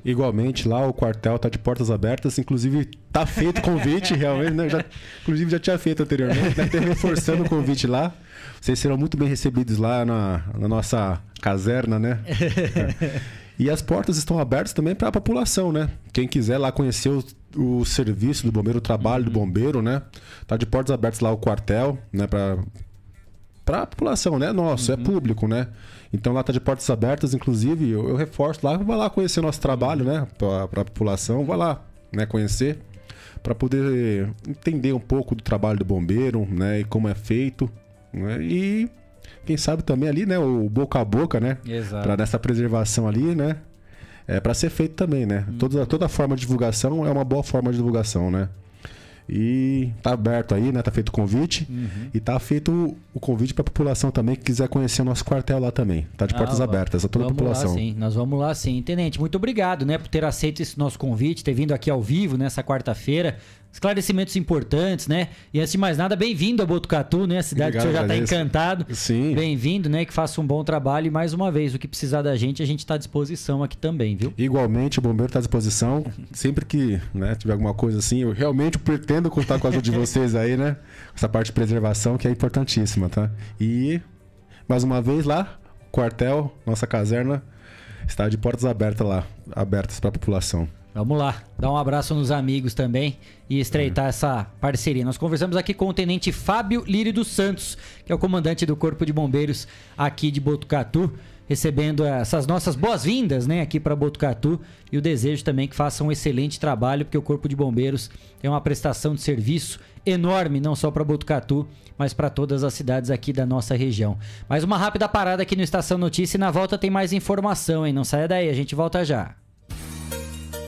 Igualmente, lá o quartel tá de portas abertas, inclusive tá feito convite, realmente, né? Já, inclusive já tinha feito anteriormente, né? Tá reforçando o convite lá. Vocês serão muito bem recebidos lá na, na nossa caserna, né? E as portas estão abertas também para a população, né? Quem quiser lá conhecer o, o serviço do bombeiro, o trabalho do bombeiro, né? Tá de portas abertas lá o quartel, né? Para para a população, né? Nosso, é público, né? Então lá tá de portas abertas, inclusive, eu, eu reforço lá, vai lá conhecer nosso trabalho, né? Para a população, vai lá, né? Conhecer para poder entender um pouco do trabalho do bombeiro, né? E como é feito, né? E quem sabe também ali, né? O boca a boca, né? Exato. Para nessa preservação ali, né? É para ser feito também, né? Toda, toda forma de divulgação é uma boa forma de divulgação, né? E tá aberto aí, né? Tá feito o convite. Uhum. E tá feito o convite para a população também que quiser conhecer o nosso quartel lá também. Tá de portas Ah, abertas a toda a população. Lá, sim. Nós vamos lá sim. Tenente, muito obrigado, né, por ter aceito esse nosso convite, ter vindo aqui ao vivo nessa quarta-feira. Esclarecimentos importantes, né? E antes de mais nada, bem-vindo a Botucatu, né? A cidade que o senhor já está encantado. Sim. Bem-vindo, né? Que faça um bom trabalho e mais uma vez, o que precisar da gente, a gente está à disposição aqui também, viu? Igualmente, o bombeiro está à disposição. Sempre que né, tiver alguma coisa assim, eu realmente pretendo contar com a ajuda de vocês aí, né? Essa parte de preservação que é importantíssima, tá? E, mais uma vez lá, o quartel, nossa caserna, está de portas abertas lá, abertas para a população. Vamos lá, dar um abraço nos amigos também e estreitar essa parceria. Nós conversamos aqui com o Tenente Fábio Lírio dos Santos, que é o comandante do Corpo de Bombeiros aqui de Botucatu, recebendo essas nossas boas-vindas, né, aqui para Botucatu e o desejo também que faça um excelente trabalho, porque o Corpo de Bombeiros é uma prestação de serviço enorme, não só para Botucatu, mas para todas as cidades aqui da nossa região. Mais uma rápida parada aqui no Estação Notícia e na volta tem mais informação, hein? Não saia daí, a gente volta já.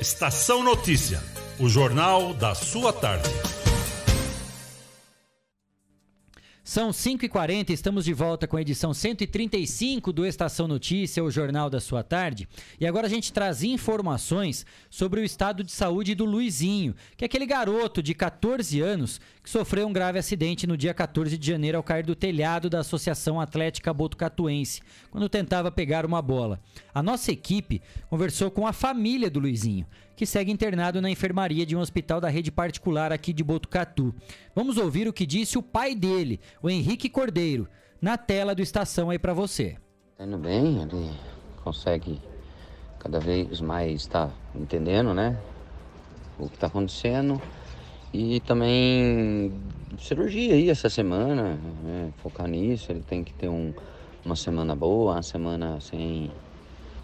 Estação Notícia, o jornal da sua tarde. São 5h40, estamos de volta com a edição 135 do Estação Notícia, o jornal da sua tarde. E agora a gente traz informações sobre o estado de saúde do Luizinho, que é aquele garoto de 14 anos que sofreu um grave acidente no dia 14 de janeiro ao cair do telhado da Associação Atlética Botucatuense, quando tentava pegar uma bola. A nossa equipe conversou com a família do Luizinho, que segue internado na enfermaria de um hospital da rede particular aqui de Botucatu. Vamos ouvir o que disse o pai dele, o Henrique Cordeiro, na tela do Estação aí para você. Tá indo bem, ele consegue cada vez mais estar tá entendendo, né? O que está acontecendo. E também cirurgia aí essa semana, né? focar nisso, ele tem que ter um, uma semana boa, uma semana sem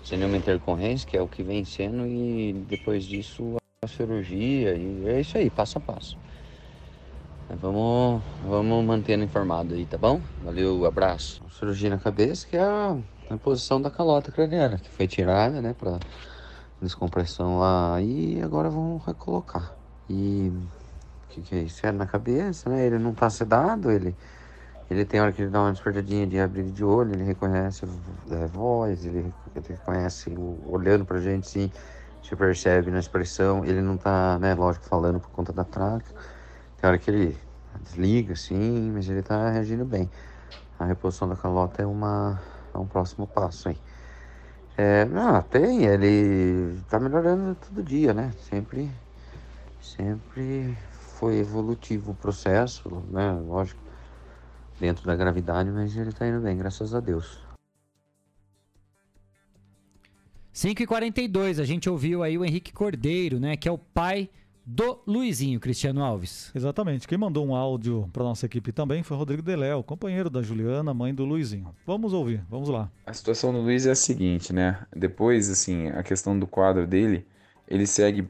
sem nenhuma intercorrência, que é o que vem sendo, e depois disso a cirurgia, e é isso aí, passo a passo. Vamos, vamos mantendo informado aí, tá bom? Valeu, abraço. Cirurgia na cabeça, que é a, a posição da calota craniana, que foi tirada, né, pra descompressão lá, e agora vamos recolocar. E o que, que é isso? É na cabeça, né? Ele não tá sedado, ele ele tem hora que ele dá uma despertadinha de abrir de olho, ele reconhece a voz, ele reconhece olhando pra gente, sim, se percebe na expressão. Ele não tá, né, lógico, falando por conta da traca. Tem hora que ele desliga, sim, mas ele tá reagindo bem. A reposição da calota é, uma, é um próximo passo aí. É, não, tem, ele tá melhorando todo dia, né? Sempre, sempre foi evolutivo o processo, né? Lógico dentro da gravidade, mas ele tá indo bem, graças a Deus. 5h42, a gente ouviu aí o Henrique Cordeiro, né? Que é o pai do Luizinho, Cristiano Alves. Exatamente. Quem mandou um áudio para nossa equipe também foi Rodrigo Deléo, companheiro da Juliana, mãe do Luizinho. Vamos ouvir, vamos lá. A situação do Luiz é a seguinte, né? Depois, assim, a questão do quadro dele, ele segue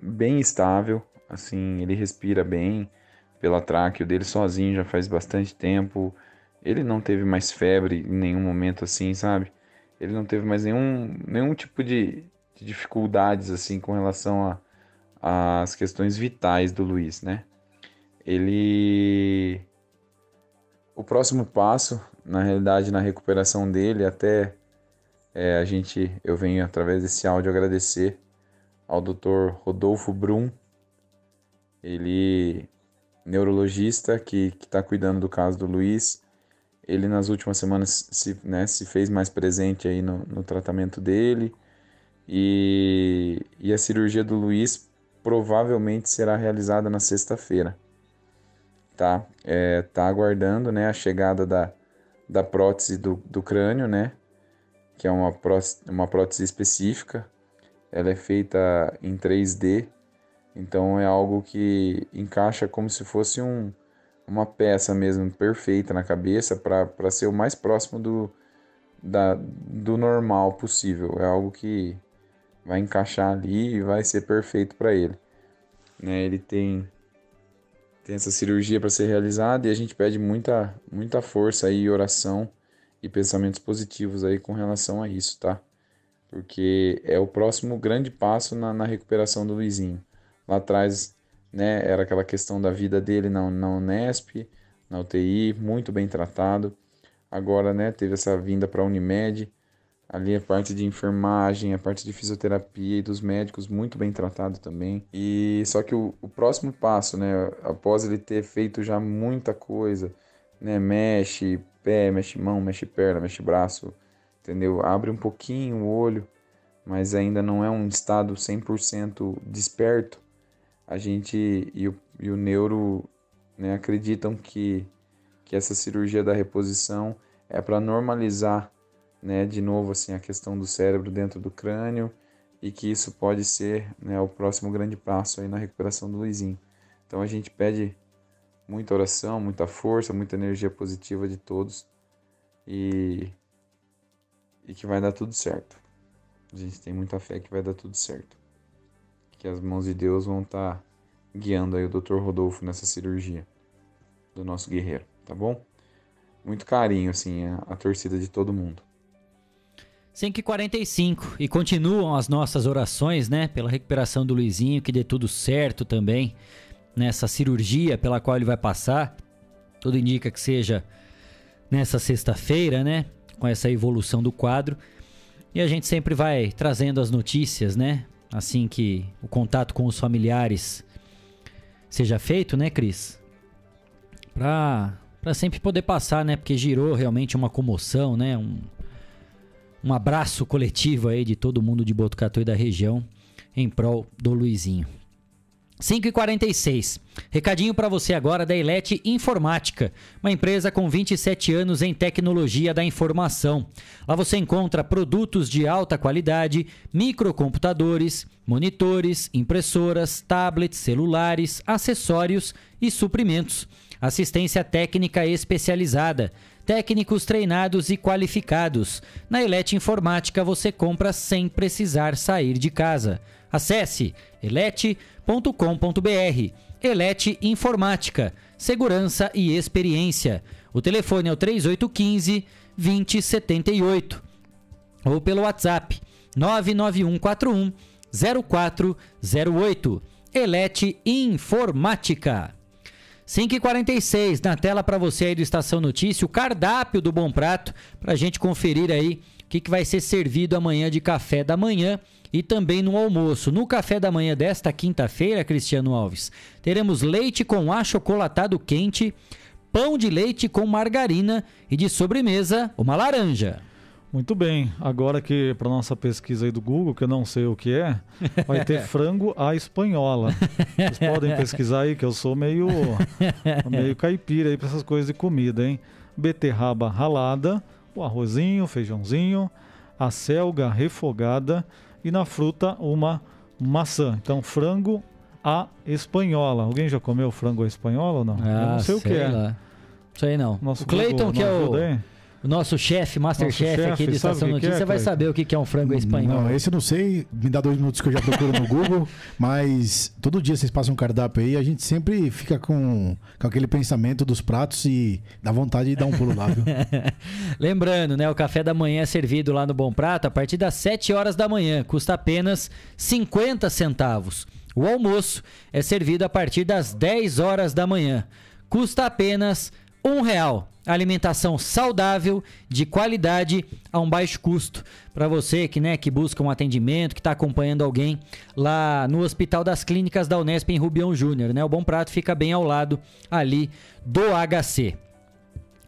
bem estável, assim, ele respira bem, pela tráqueo dele sozinho já faz bastante tempo. Ele não teve mais febre em nenhum momento assim, sabe? Ele não teve mais nenhum, nenhum tipo de, de dificuldades assim com relação às questões vitais do Luiz, né? Ele o próximo passo, na realidade, na recuperação dele, até é, a gente, eu venho através desse áudio agradecer ao Dr. Rodolfo Brum. Ele neurologista que está cuidando do caso do Luiz. Ele nas últimas semanas se, né, se fez mais presente aí no, no tratamento dele. E, e a cirurgia do Luiz provavelmente será realizada na sexta-feira. Tá? É, tá aguardando né, a chegada da, da prótese do, do crânio, né? Que é uma prótese, uma prótese específica. Ela é feita em 3D, então é algo que encaixa como se fosse um, uma peça mesmo perfeita na cabeça para ser o mais próximo do, da, do normal possível. É algo que vai encaixar ali e vai ser perfeito para ele. Né? Ele tem tem essa cirurgia para ser realizada e a gente pede muita muita força aí, oração e pensamentos positivos aí com relação a isso, tá? Porque é o próximo grande passo na, na recuperação do Luizinho. Lá atrás, né, era aquela questão da vida dele na, na Unesp, na UTI, muito bem tratado. Agora, né, teve essa vinda para a Unimed, ali a parte de enfermagem, a parte de fisioterapia e dos médicos muito bem tratado também. E só que o, o próximo passo, né, após ele ter feito já muita coisa, né, mexe pé, mexe mão, mexe perna, mexe braço, entendeu? Abre um pouquinho o olho, mas ainda não é um estado 100% desperto. A gente e o, e o neuro né, acreditam que, que essa cirurgia da reposição é para normalizar né, de novo assim a questão do cérebro dentro do crânio e que isso pode ser né, o próximo grande passo aí na recuperação do Luizinho. Então a gente pede muita oração, muita força, muita energia positiva de todos e, e que vai dar tudo certo. A gente tem muita fé que vai dar tudo certo. Que as mãos de Deus vão estar tá guiando aí o Dr. Rodolfo nessa cirurgia do nosso guerreiro, tá bom? Muito carinho, assim, a, a torcida de todo mundo. 5h45 e continuam as nossas orações, né? Pela recuperação do Luizinho, que dê tudo certo também nessa cirurgia pela qual ele vai passar. Tudo indica que seja nessa sexta-feira, né? Com essa evolução do quadro. E a gente sempre vai trazendo as notícias, né? Assim que o contato com os familiares seja feito, né, Cris? Pra, pra sempre poder passar, né? Porque girou realmente uma comoção, né? Um, um abraço coletivo aí de todo mundo de Botucatu e da região em prol do Luizinho. 5h46. Recadinho para você agora da Elete Informática, uma empresa com 27 anos em tecnologia da informação. Lá você encontra produtos de alta qualidade, microcomputadores, monitores, impressoras, tablets, celulares, acessórios e suprimentos. Assistência técnica especializada técnicos treinados e qualificados. Na Elete Informática você compra sem precisar sair de casa. Acesse elete.com.br. Elete Informática, segurança e experiência. O telefone é o 3815 2078 ou pelo WhatsApp 99141 0408. Elete Informática. 5h46 na tela para você aí do Estação Notícia, o cardápio do Bom Prato, para a gente conferir aí o que, que vai ser servido amanhã de café da manhã e também no almoço. No café da manhã desta quinta-feira, Cristiano Alves, teremos leite com achocolatado quente, pão de leite com margarina e de sobremesa, uma laranja. Muito bem. Agora que para nossa pesquisa aí do Google, que eu não sei o que é, vai ter frango à espanhola. Vocês podem pesquisar aí que eu sou meio meio caipira aí para essas coisas de comida, hein? Beterraba ralada, o arrozinho, feijãozinho, a selga refogada e na fruta uma maçã. Então frango à espanhola. Alguém já comeu frango à espanhola ou não? Ah, eu não sei, sei o que é. Lá. Isso aí não. Nosso o Cleiton, que é o. Aí? O nosso chefe, Masterchef chef, aqui de Estação Notícia, é, vai saber o que é um frango espanhol. Não, esse eu não sei, me dá dois minutos que eu já procuro no Google, mas todo dia vocês passam um cardápio aí, a gente sempre fica com, com aquele pensamento dos pratos e dá vontade de dar um pulo lá, viu? Lembrando, né, o café da manhã é servido lá no Bom Prato a partir das 7 horas da manhã, custa apenas 50 centavos. O almoço é servido a partir das 10 horas da manhã, custa apenas um real alimentação saudável, de qualidade, a um baixo custo. Para você que, né, que busca um atendimento, que está acompanhando alguém lá no Hospital das Clínicas da Unesp em Rubião Júnior. Né? O Bom Prato fica bem ao lado ali do HC.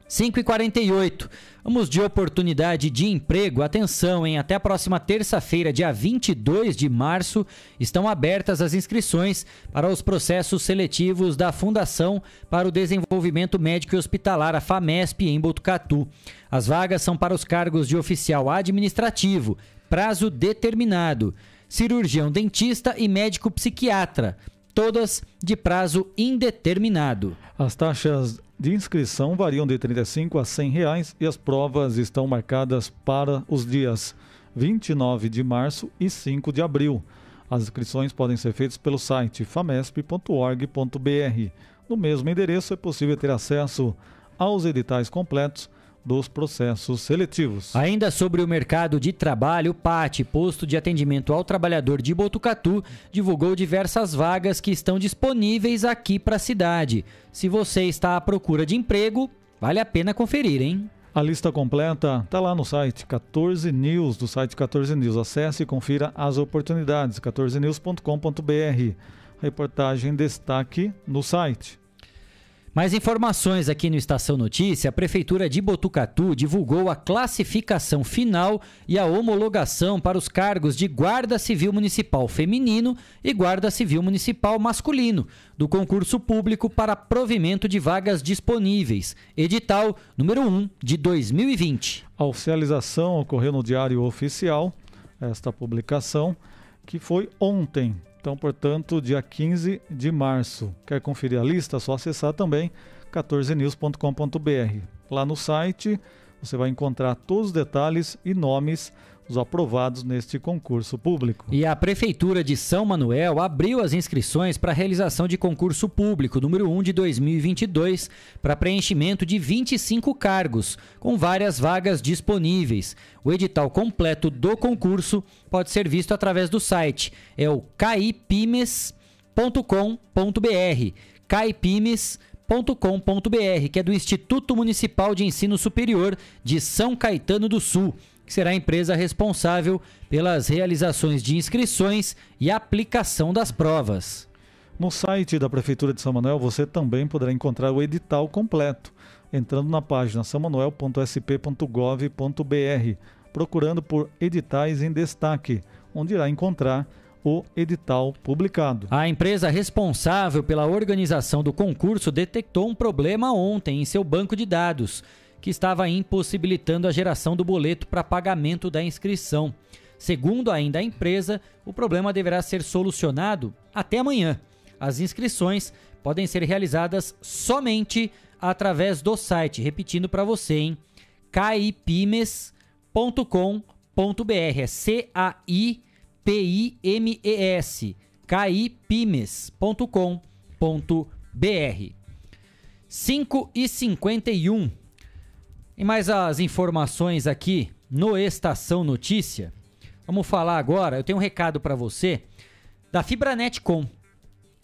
5 e 48 Vamos de oportunidade de emprego. Atenção, hein? Até a próxima terça-feira, dia 22 de março, estão abertas as inscrições para os processos seletivos da Fundação para o Desenvolvimento Médico e Hospitalar, a FAMESP, em Botucatu. As vagas são para os cargos de oficial administrativo, prazo determinado, cirurgião dentista e médico psiquiatra todas de prazo indeterminado. As taxas de inscrição variam de R$ 35 a 100 reais e as provas estão marcadas para os dias 29 de março e 5 de abril. As inscrições podem ser feitas pelo site famesp.org.br. No mesmo endereço é possível ter acesso aos editais completos dos processos seletivos. Ainda sobre o mercado de trabalho, o PAT, posto de atendimento ao trabalhador de Botucatu, divulgou diversas vagas que estão disponíveis aqui para a cidade. Se você está à procura de emprego, vale a pena conferir, hein? A lista completa está lá no site 14 News, do site 14 News. Acesse e confira as oportunidades, 14news.com.br. Reportagem destaque no site. Mais informações aqui no Estação Notícia. A Prefeitura de Botucatu divulgou a classificação final e a homologação para os cargos de Guarda Civil Municipal Feminino e Guarda Civil Municipal Masculino do concurso público para provimento de vagas disponíveis. Edital número 1 de 2020. A oficialização ocorreu no Diário Oficial, esta publicação, que foi ontem, então, portanto, dia 15 de março. Quer conferir a lista? É só acessar também 14news.com.br. Lá no site você vai encontrar todos os detalhes e nomes os aprovados neste concurso público. E a Prefeitura de São Manuel abriu as inscrições para a realização de concurso público número 1 de 2022 para preenchimento de 25 cargos, com várias vagas disponíveis. O edital completo do concurso pode ser visto através do site, é o caipimes.com.br. caipimes.com.br, que é do Instituto Municipal de Ensino Superior de São Caetano do Sul que será a empresa responsável pelas realizações de inscrições e aplicação das provas. No site da Prefeitura de São Manuel você também poderá encontrar o edital completo, entrando na página samanuel.sp.gov.br, procurando por editais em destaque, onde irá encontrar o edital publicado. A empresa responsável pela organização do concurso detectou um problema ontem em seu banco de dados que estava impossibilitando a geração do boleto para pagamento da inscrição. Segundo ainda a empresa, o problema deverá ser solucionado até amanhã. As inscrições podem ser realizadas somente através do site. Repetindo para você, hein? caipimes.com.br. É C-A-I-P-I-M-E-S. caipimes.com.br. 5 e 51. E mais as informações aqui no Estação Notícia. Vamos falar agora, eu tenho um recado para você da Fibranetcom.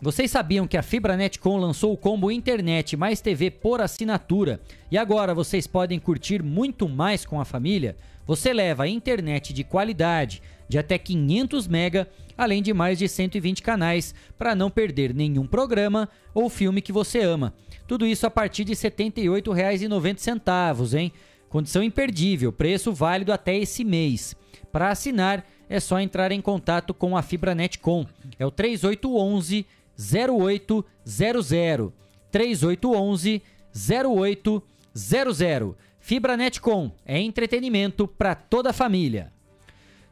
Vocês sabiam que a Fibranetcom lançou o combo internet mais TV por assinatura e agora vocês podem curtir muito mais com a família? Você leva internet de qualidade de até 500 mega, além de mais de 120 canais para não perder nenhum programa ou filme que você ama. Tudo isso a partir de R$ 78,90, hein? Condição imperdível, preço válido até esse mês. Para assinar, é só entrar em contato com a Fibranetcom. É o 3811 0800. 3811 0800. Fibranetcom é entretenimento para toda a família.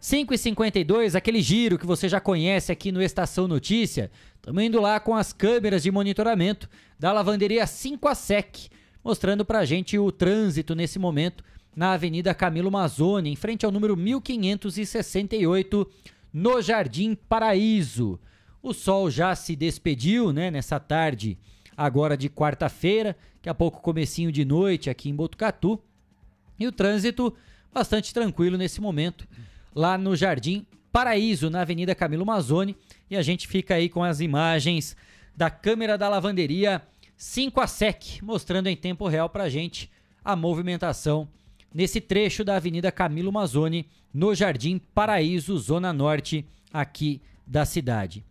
5 e 52 aquele giro que você já conhece aqui no Estação Notícia. Estamos indo lá com as câmeras de monitoramento da lavanderia 5 a Sec, mostrando pra gente o trânsito nesse momento na Avenida Camilo Mazzoni, em frente ao número 1568, no Jardim Paraíso. O sol já se despediu, né, nessa tarde agora de quarta-feira, daqui a pouco comecinho de noite aqui em Botucatu. E o trânsito bastante tranquilo nesse momento lá no Jardim Paraíso, na Avenida Camilo Mazzoni, e a gente fica aí com as imagens da câmera da lavanderia 5 a SEC, mostrando em tempo real pra gente a movimentação nesse trecho da Avenida Camilo Mazzoni, no Jardim Paraíso, Zona Norte, aqui da cidade.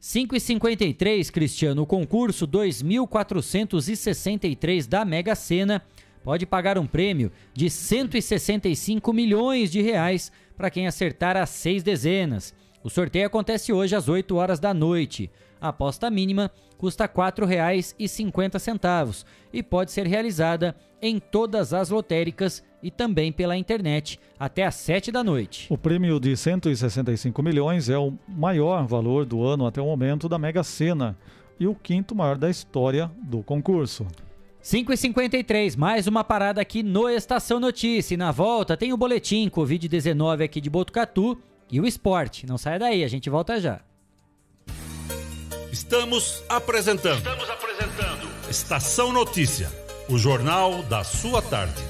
5 e 53 Cristiano, o concurso 2463 da Mega Sena pode pagar um prêmio de 165 milhões de reais para quem acertar as seis dezenas. O sorteio acontece hoje às 8 horas da noite. A aposta mínima custa R$ 4,50 e pode ser realizada em todas as lotéricas e também pela internet até às 7 da noite. O prêmio de 165 milhões é o maior valor do ano até o momento da Mega Sena e o quinto maior da história do concurso. 5h53, mais uma parada aqui no Estação Notícia. E na volta tem o boletim Covid-19 aqui de Botucatu e o esporte. Não saia daí, a gente volta já. Estamos apresentando. Estamos apresentando. Estação Notícia, o jornal da sua tarde.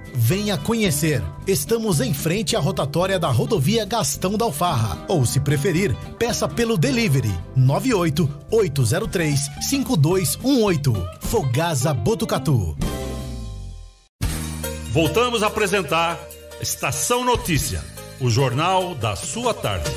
Venha conhecer. Estamos em frente à rotatória da rodovia Gastão da Alfarra. Ou, se preferir, peça pelo delivery 98 803 5218. Fogasa Botucatu. Voltamos a apresentar Estação Notícia, o jornal da sua tarde.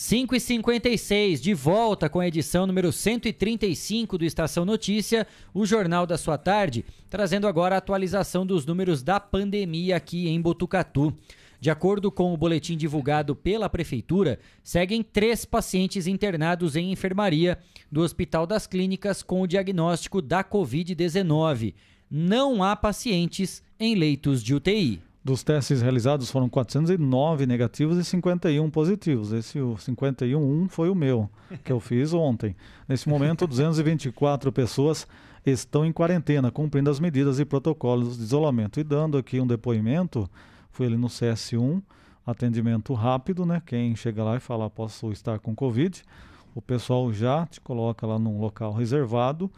5 e 56 de volta com a edição número 135 do Estação Notícia, o Jornal da Sua Tarde, trazendo agora a atualização dos números da pandemia aqui em Botucatu. De acordo com o boletim divulgado pela Prefeitura, seguem três pacientes internados em enfermaria do Hospital das Clínicas com o diagnóstico da Covid-19. Não há pacientes em leitos de UTI. Dos testes realizados foram 409 negativos e 51 positivos. Esse o 51 um foi o meu, que eu fiz ontem. Nesse momento, 224 pessoas estão em quarentena, cumprindo as medidas e protocolos de isolamento. E dando aqui um depoimento, fui ali no CS1, atendimento rápido, né? Quem chega lá e fala, posso estar com Covid, o pessoal já te coloca lá num local reservado,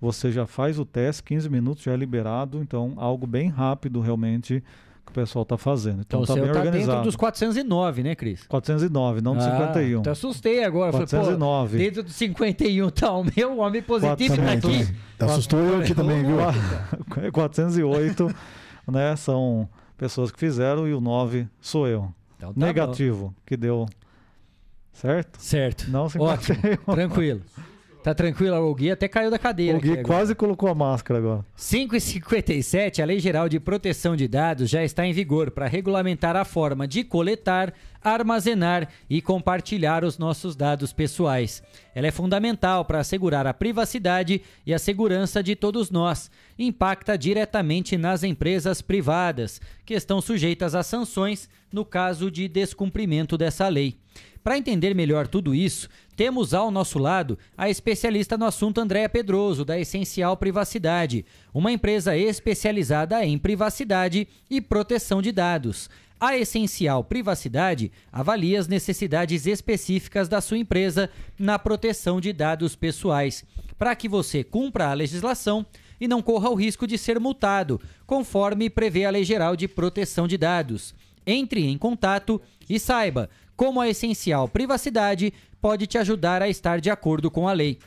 você já faz o teste, 15 minutos já é liberado, então algo bem rápido realmente pessoal está fazendo. Então, Então, está o seu tá organizado. dentro dos 409, né, Cris? 409, não Ah, 51. Então assustei agora. Falei, pô, 409. dentro dos 51 tá o meu homem positivo tá Também, aqui. também. Assustou eu aqui também, viu? 408, né? São pessoas que fizeram e o 9 sou eu. Então tá Negativo, que deu. Certo? Certo. Não 51. Ótimo, tranquilo. Tá tranquilo, o Gui até caiu da cadeira. O Gui quase colocou a máscara agora. 5h57, a Lei Geral de Proteção de Dados já está em vigor para regulamentar a forma de coletar, armazenar e compartilhar os nossos dados pessoais. Ela é fundamental para assegurar a privacidade e a segurança de todos nós. Impacta diretamente nas empresas privadas, que estão sujeitas a sanções no caso de descumprimento dessa lei. Para entender melhor tudo isso, temos ao nosso lado a especialista no assunto Andréa Pedroso, da Essencial Privacidade, uma empresa especializada em privacidade e proteção de dados. A Essencial Privacidade avalia as necessidades específicas da sua empresa na proteção de dados pessoais, para que você cumpra a legislação e não corra o risco de ser multado, conforme prevê a Lei Geral de Proteção de Dados. Entre em contato e saiba como a Essencial Privacidade pode te ajudar a estar de acordo com a lei.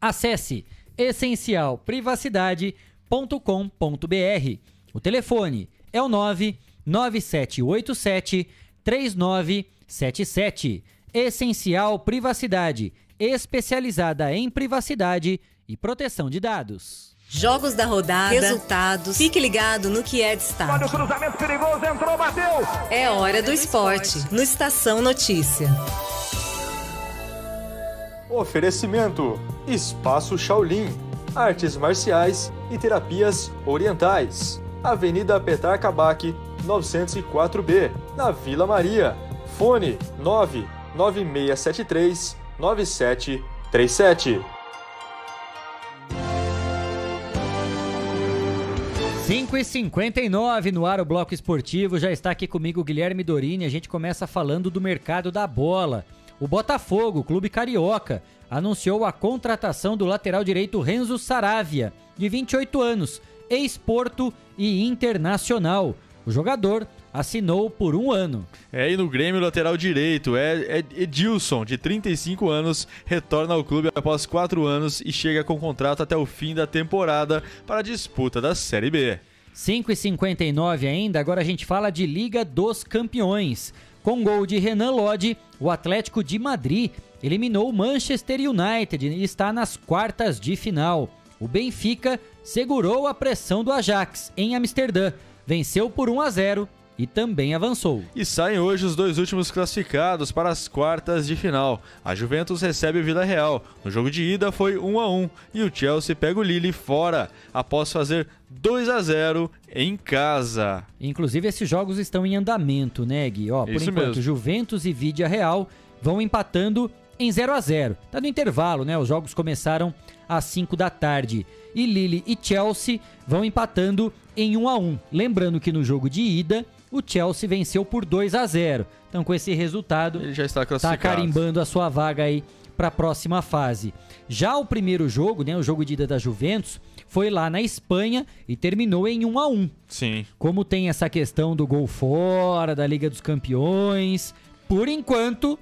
Acesse essencialprivacidade.com.br. O telefone é o 99787 3977. Essencial Privacidade, especializada em privacidade e proteção de dados. Jogos da rodada, resultados. Fique ligado no que é destaque. Olha o cruzamento perigoso, entrou, bateu. É hora do esporte, no Estação Notícia. Oferecimento: Espaço Shaolin, Artes Marciais e Terapias Orientais. Avenida Petar Kabak, 904B, na Vila Maria. Fone 99673 9737. 5 e 59 no ar o Bloco Esportivo, já está aqui comigo Guilherme Dorini, a gente começa falando do mercado da bola. O Botafogo, clube carioca, anunciou a contratação do lateral direito Renzo Saravia, de 28 anos, ex-Porto e Internacional. O jogador assinou por um ano. É, e no Grêmio, lateral direito, é, é Edilson, de 35 anos, retorna ao clube após 4 anos e chega com contrato até o fim da temporada para a disputa da Série B. 5 e 59 ainda, agora a gente fala de Liga dos Campeões. Com gol de Renan Lodge, o Atlético de Madrid eliminou o Manchester United e está nas quartas de final. O Benfica segurou a pressão do Ajax em Amsterdã, venceu por 1 a 0 e também avançou. E saem hoje os dois últimos classificados para as quartas de final. A Juventus recebe o Vila Real. No jogo de ida foi 1 a 1 e o Chelsea pega o Lille fora após fazer 2 a 0 em casa. Inclusive esses jogos estão em andamento, né, Gui? Ó, por Isso enquanto, mesmo. Juventus e Vídea Real vão empatando em 0 a 0. Tá no intervalo, né? Os jogos começaram às 5 da tarde. E Lille e Chelsea vão empatando em 1 a 1. Lembrando que no jogo de ida, o Chelsea venceu por 2 a 0. Então com esse resultado, Ele já está tá classificado. carimbando a sua vaga aí para a próxima fase. Já o primeiro jogo, né, o jogo de ida da Juventus, foi lá na Espanha e terminou em 1 a 1. Sim. Como tem essa questão do gol fora, da Liga dos Campeões, por enquanto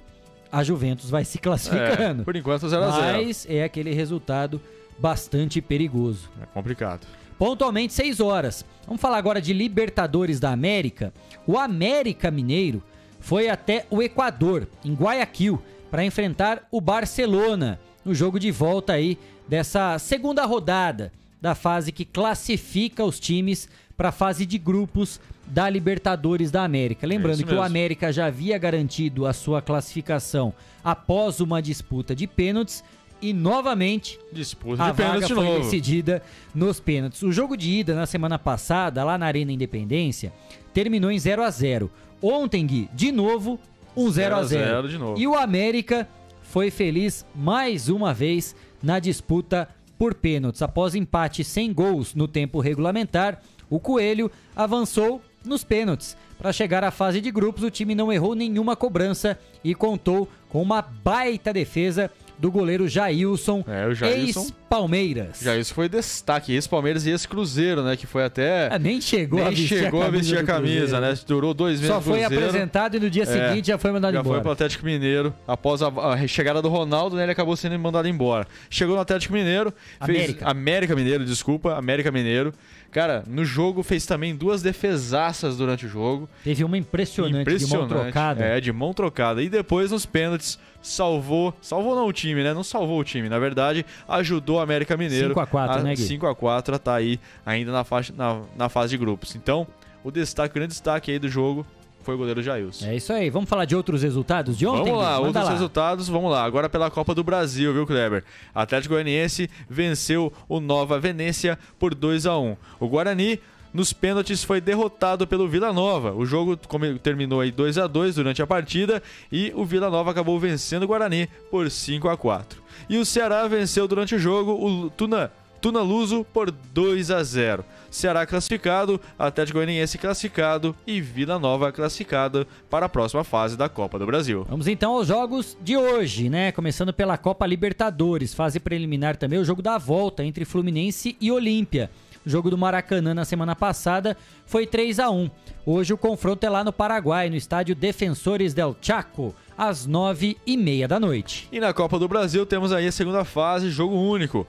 a Juventus vai se classificando. É, por enquanto 0 a 0. Mas é aquele resultado bastante perigoso. É complicado. Pontualmente 6 horas. Vamos falar agora de Libertadores da América. O América Mineiro foi até o Equador, em Guayaquil, para enfrentar o Barcelona no jogo de volta aí dessa segunda rodada da fase que classifica os times para a fase de grupos da Libertadores da América. Lembrando isso que o. América já havia garantido a sua classificação após uma disputa de pênaltis e novamente Disputa a de vaga foi novo. decidida nos pênaltis. O jogo de ida na semana passada, lá na Arena Independência, terminou em 0 a 0 Ontem, Gui, de novo, um 0 a 0 0 de novo. E o América foi feliz mais uma vez na disputa por pênaltis. Após empate sem gols no tempo regulamentar, o Coelho avançou nos pênaltis. Para chegar à fase de grupos, o time não errou nenhuma cobrança e contou com uma baita defesa do goleiro Jailson, É, Jailson. ex-Palmeiras. Já isso foi destaque. Esse Palmeiras e esse Cruzeiro, né? Que foi até. Ah, nem chegou nem a vestir chegou a a camisa vestir a camisa, né? Durou dois meses Só foi Cruzeiro. apresentado e no dia É, seguinte já foi mandado já embora. foi pro Atlético Mineiro. Após a, a chegada do Ronaldo, né, ele acabou sendo mandado embora. Chegou no Atlético Mineiro. Fez, América. América Mineiro, desculpa. América Mineiro. Cara, no jogo fez também duas defesaças durante o jogo. Teve uma impressionante, de mão trocada. É, de mão trocada. E depois nos pênaltis salvou, salvou não o time, né? Não salvou o time, na verdade, ajudou o América Mineiro 5 a 4, né, Gui? 5 a 4 a tá aí ainda na, faixa, na, na fase de grupos. Então, o destaque, o grande destaque aí do jogo foi o goleiro Jailson. É isso aí. Vamos falar de outros resultados de ontem? Vamos lá, outros lá. resultados, vamos lá. Agora pela Copa do Brasil, viu, Kleber? Atlético Goianiense venceu o Nova Venécia por 2 a 1 O Guarani, nos pênaltis, foi derrotado pelo Vila Nova. O jogo terminou aí 2 a 2 durante a partida e o Vila Nova acabou vencendo o Guarani por 5 a 4 E o Ceará venceu durante o jogo o Tuna. Tuna Luso por 2 a 0. Ceará classificado, Atlético Goianiense classificado e Vila Nova classificado para a próxima fase da Copa do Brasil. Vamos então aos jogos de hoje, né? Começando pela Copa Libertadores, fase preliminar também, o jogo da volta entre Fluminense e Olímpia. O jogo do Maracanã na semana passada foi 3 a 1 Hoje o confronto é lá no Paraguai, no estádio Defensores del Chaco. às nove e meia da noite. E na Copa do Brasil temos aí a segunda fase, jogo único.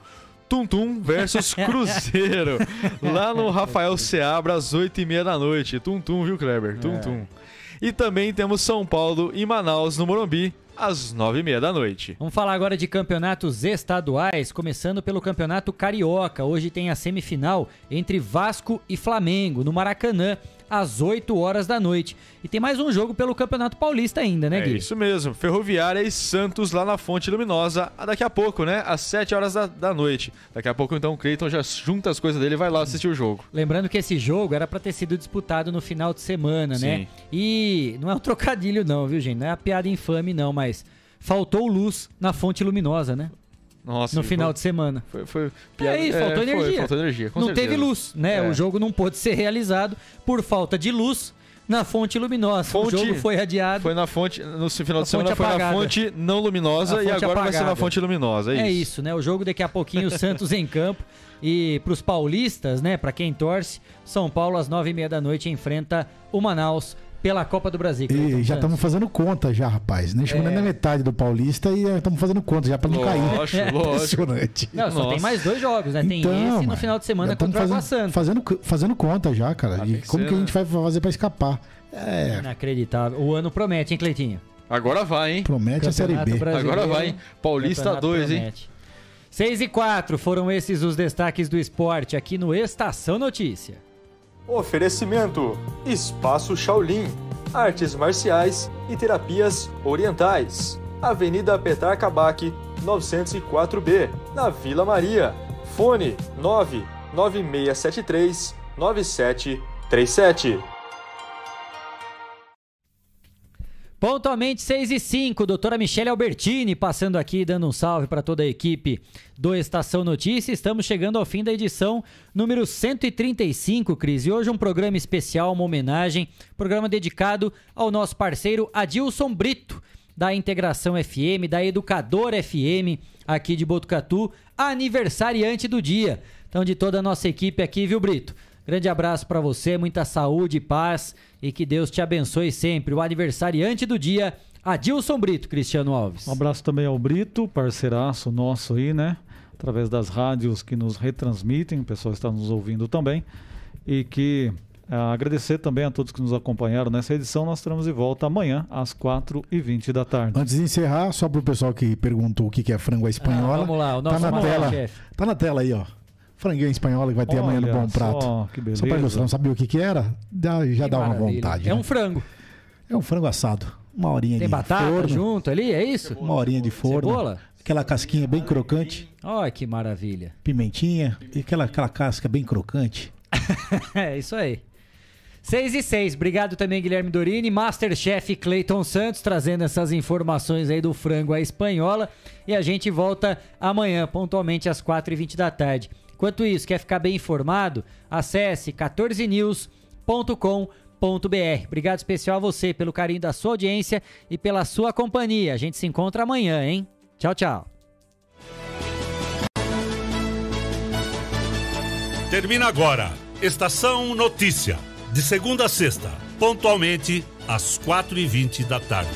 Tum Tum versus Cruzeiro. lá no Rafael Seabra, às 8h30 da noite. Tum Tum, viu, Kleber? Tum É. Tum. E também temos São Paulo e Manaus, no Morumbi, às 9h30 da noite. Vamos falar agora de campeonatos estaduais, começando pelo Campeonato Carioca. Hoje tem a semifinal entre Vasco e Flamengo, no Maracanã, às 8 horas da noite. E tem mais um jogo pelo Campeonato Paulista ainda, né, É Gui? isso mesmo. Ferroviária e Santos lá na Fonte Luminosa, daqui a pouco, né? Às 7 horas da, da noite. Daqui a pouco, então, o Cleiton já junta as coisas dele e vai lá assistir o jogo. Lembrando que esse jogo era pra ter sido disputado no final de semana, né? Sim. E não é um trocadilho não, viu, gente? Não é uma piada infame não, mas faltou luz na fonte luminosa, né? Nossa, no foi- final de semana. Foi, foi é isso, faltou foi, energia. faltou energia, não certeza. teve luz, né? É. O jogo não pôde ser realizado por falta de luz na fonte luminosa. Fonte- o jogo foi adiado. Foi na fonte, no final de semana fonte foi na apagada. fonte não luminosa A e fonte agora vai ser na apagada. fonte luminosa. É, É isso. isso, né? O jogo daqui a pouquinho, o Santos em campo. E pros paulistas, né? Pra quem torce, São Paulo às nove e meia da noite enfrenta o Manaus pela Copa do Brasil. E Cleiton já Santos. estamos fazendo conta já, rapaz. Nem chegou É. na metade do Paulista e estamos fazendo conta já pra não cair. Lógico, É. Impressionante. Não, só tem mais dois jogos, né? Tem Então, esse no mas final de semana contra o Água fazendo, fazendo, fazendo conta já, cara. de que como ser, que a né? gente vai fazer pra escapar? É, Inacreditável. O ano promete, hein, Cleitinho? Agora vai, hein? promete a Série B. Campeonato Brasileiro, Agora vai, hein? Paulista Campeonato 2, hein? promete. 6 e 4 foram esses os destaques do esporte aqui no Estação Notícia. Oferecimento: Espaço Shaolin, artes marciais e terapias orientais. Avenida Petar Kabak, 904B, na Vila Maria. Fone 99673 9737. Pontualmente 6 e 5, doutora Michele Albertini passando aqui, dando um salve para toda a equipe do Estação Notícia. Estamos chegando ao fim da edição número 135, Cris. E hoje um programa especial, uma homenagem, programa dedicado ao nosso parceiro Adilson Brito, da Integração FM, da Educador FM, aqui de Botucatu, aniversariante do dia. Então, de toda a nossa equipe aqui, viu, Brito? Grande abraço para você, muita saúde, paz e que Deus te abençoe sempre. O aniversariante do dia, Adilson Brito, Cristiano Alves. Um abraço também ao Brito, parceiraço nosso aí, né? Através das rádios que nos retransmitem, o pessoal está nos ouvindo também. E que ah, agradecer também a todos que nos acompanharam nessa edição. Nós estaremos de volta amanhã, às 4h20 da tarde. Antes de encerrar, só pro pessoal que perguntou o que é frango à espanhola. Ah, vamos lá, o nosso tá na tela. chefe. Tá na tela aí, ó. Franguinho à espanhola que vai ter amanhã no Olha Bom Prato. só, que Só pra beleza. não sabia o que que era? Dá- já Que dá uma vontade. É né? um frango. É um frango assado. Uma horinha Tem de batata forno. junto ali, é isso? Uma horinha de forno. Cebola? Aquela casquinha bem crocante. Olha que maravilha. Pimentinha. E aquela, aquela casca bem crocante. é isso aí. 6 e 6. Obrigado também, Guilherme Dorini. Masterchef Cleiton Santos trazendo essas informações aí do frango à espanhola. E a gente volta amanhã, pontualmente às 4h20 da tarde. Enquanto isso, quer ficar bem informado? Acesse 14news.com.br. Obrigado especial a você pelo carinho da sua audiência e pela sua companhia. A gente se encontra amanhã, hein? Tchau, tchau. Termina agora. Estação Notícia. De segunda a sexta, pontualmente às 4h20 da tarde.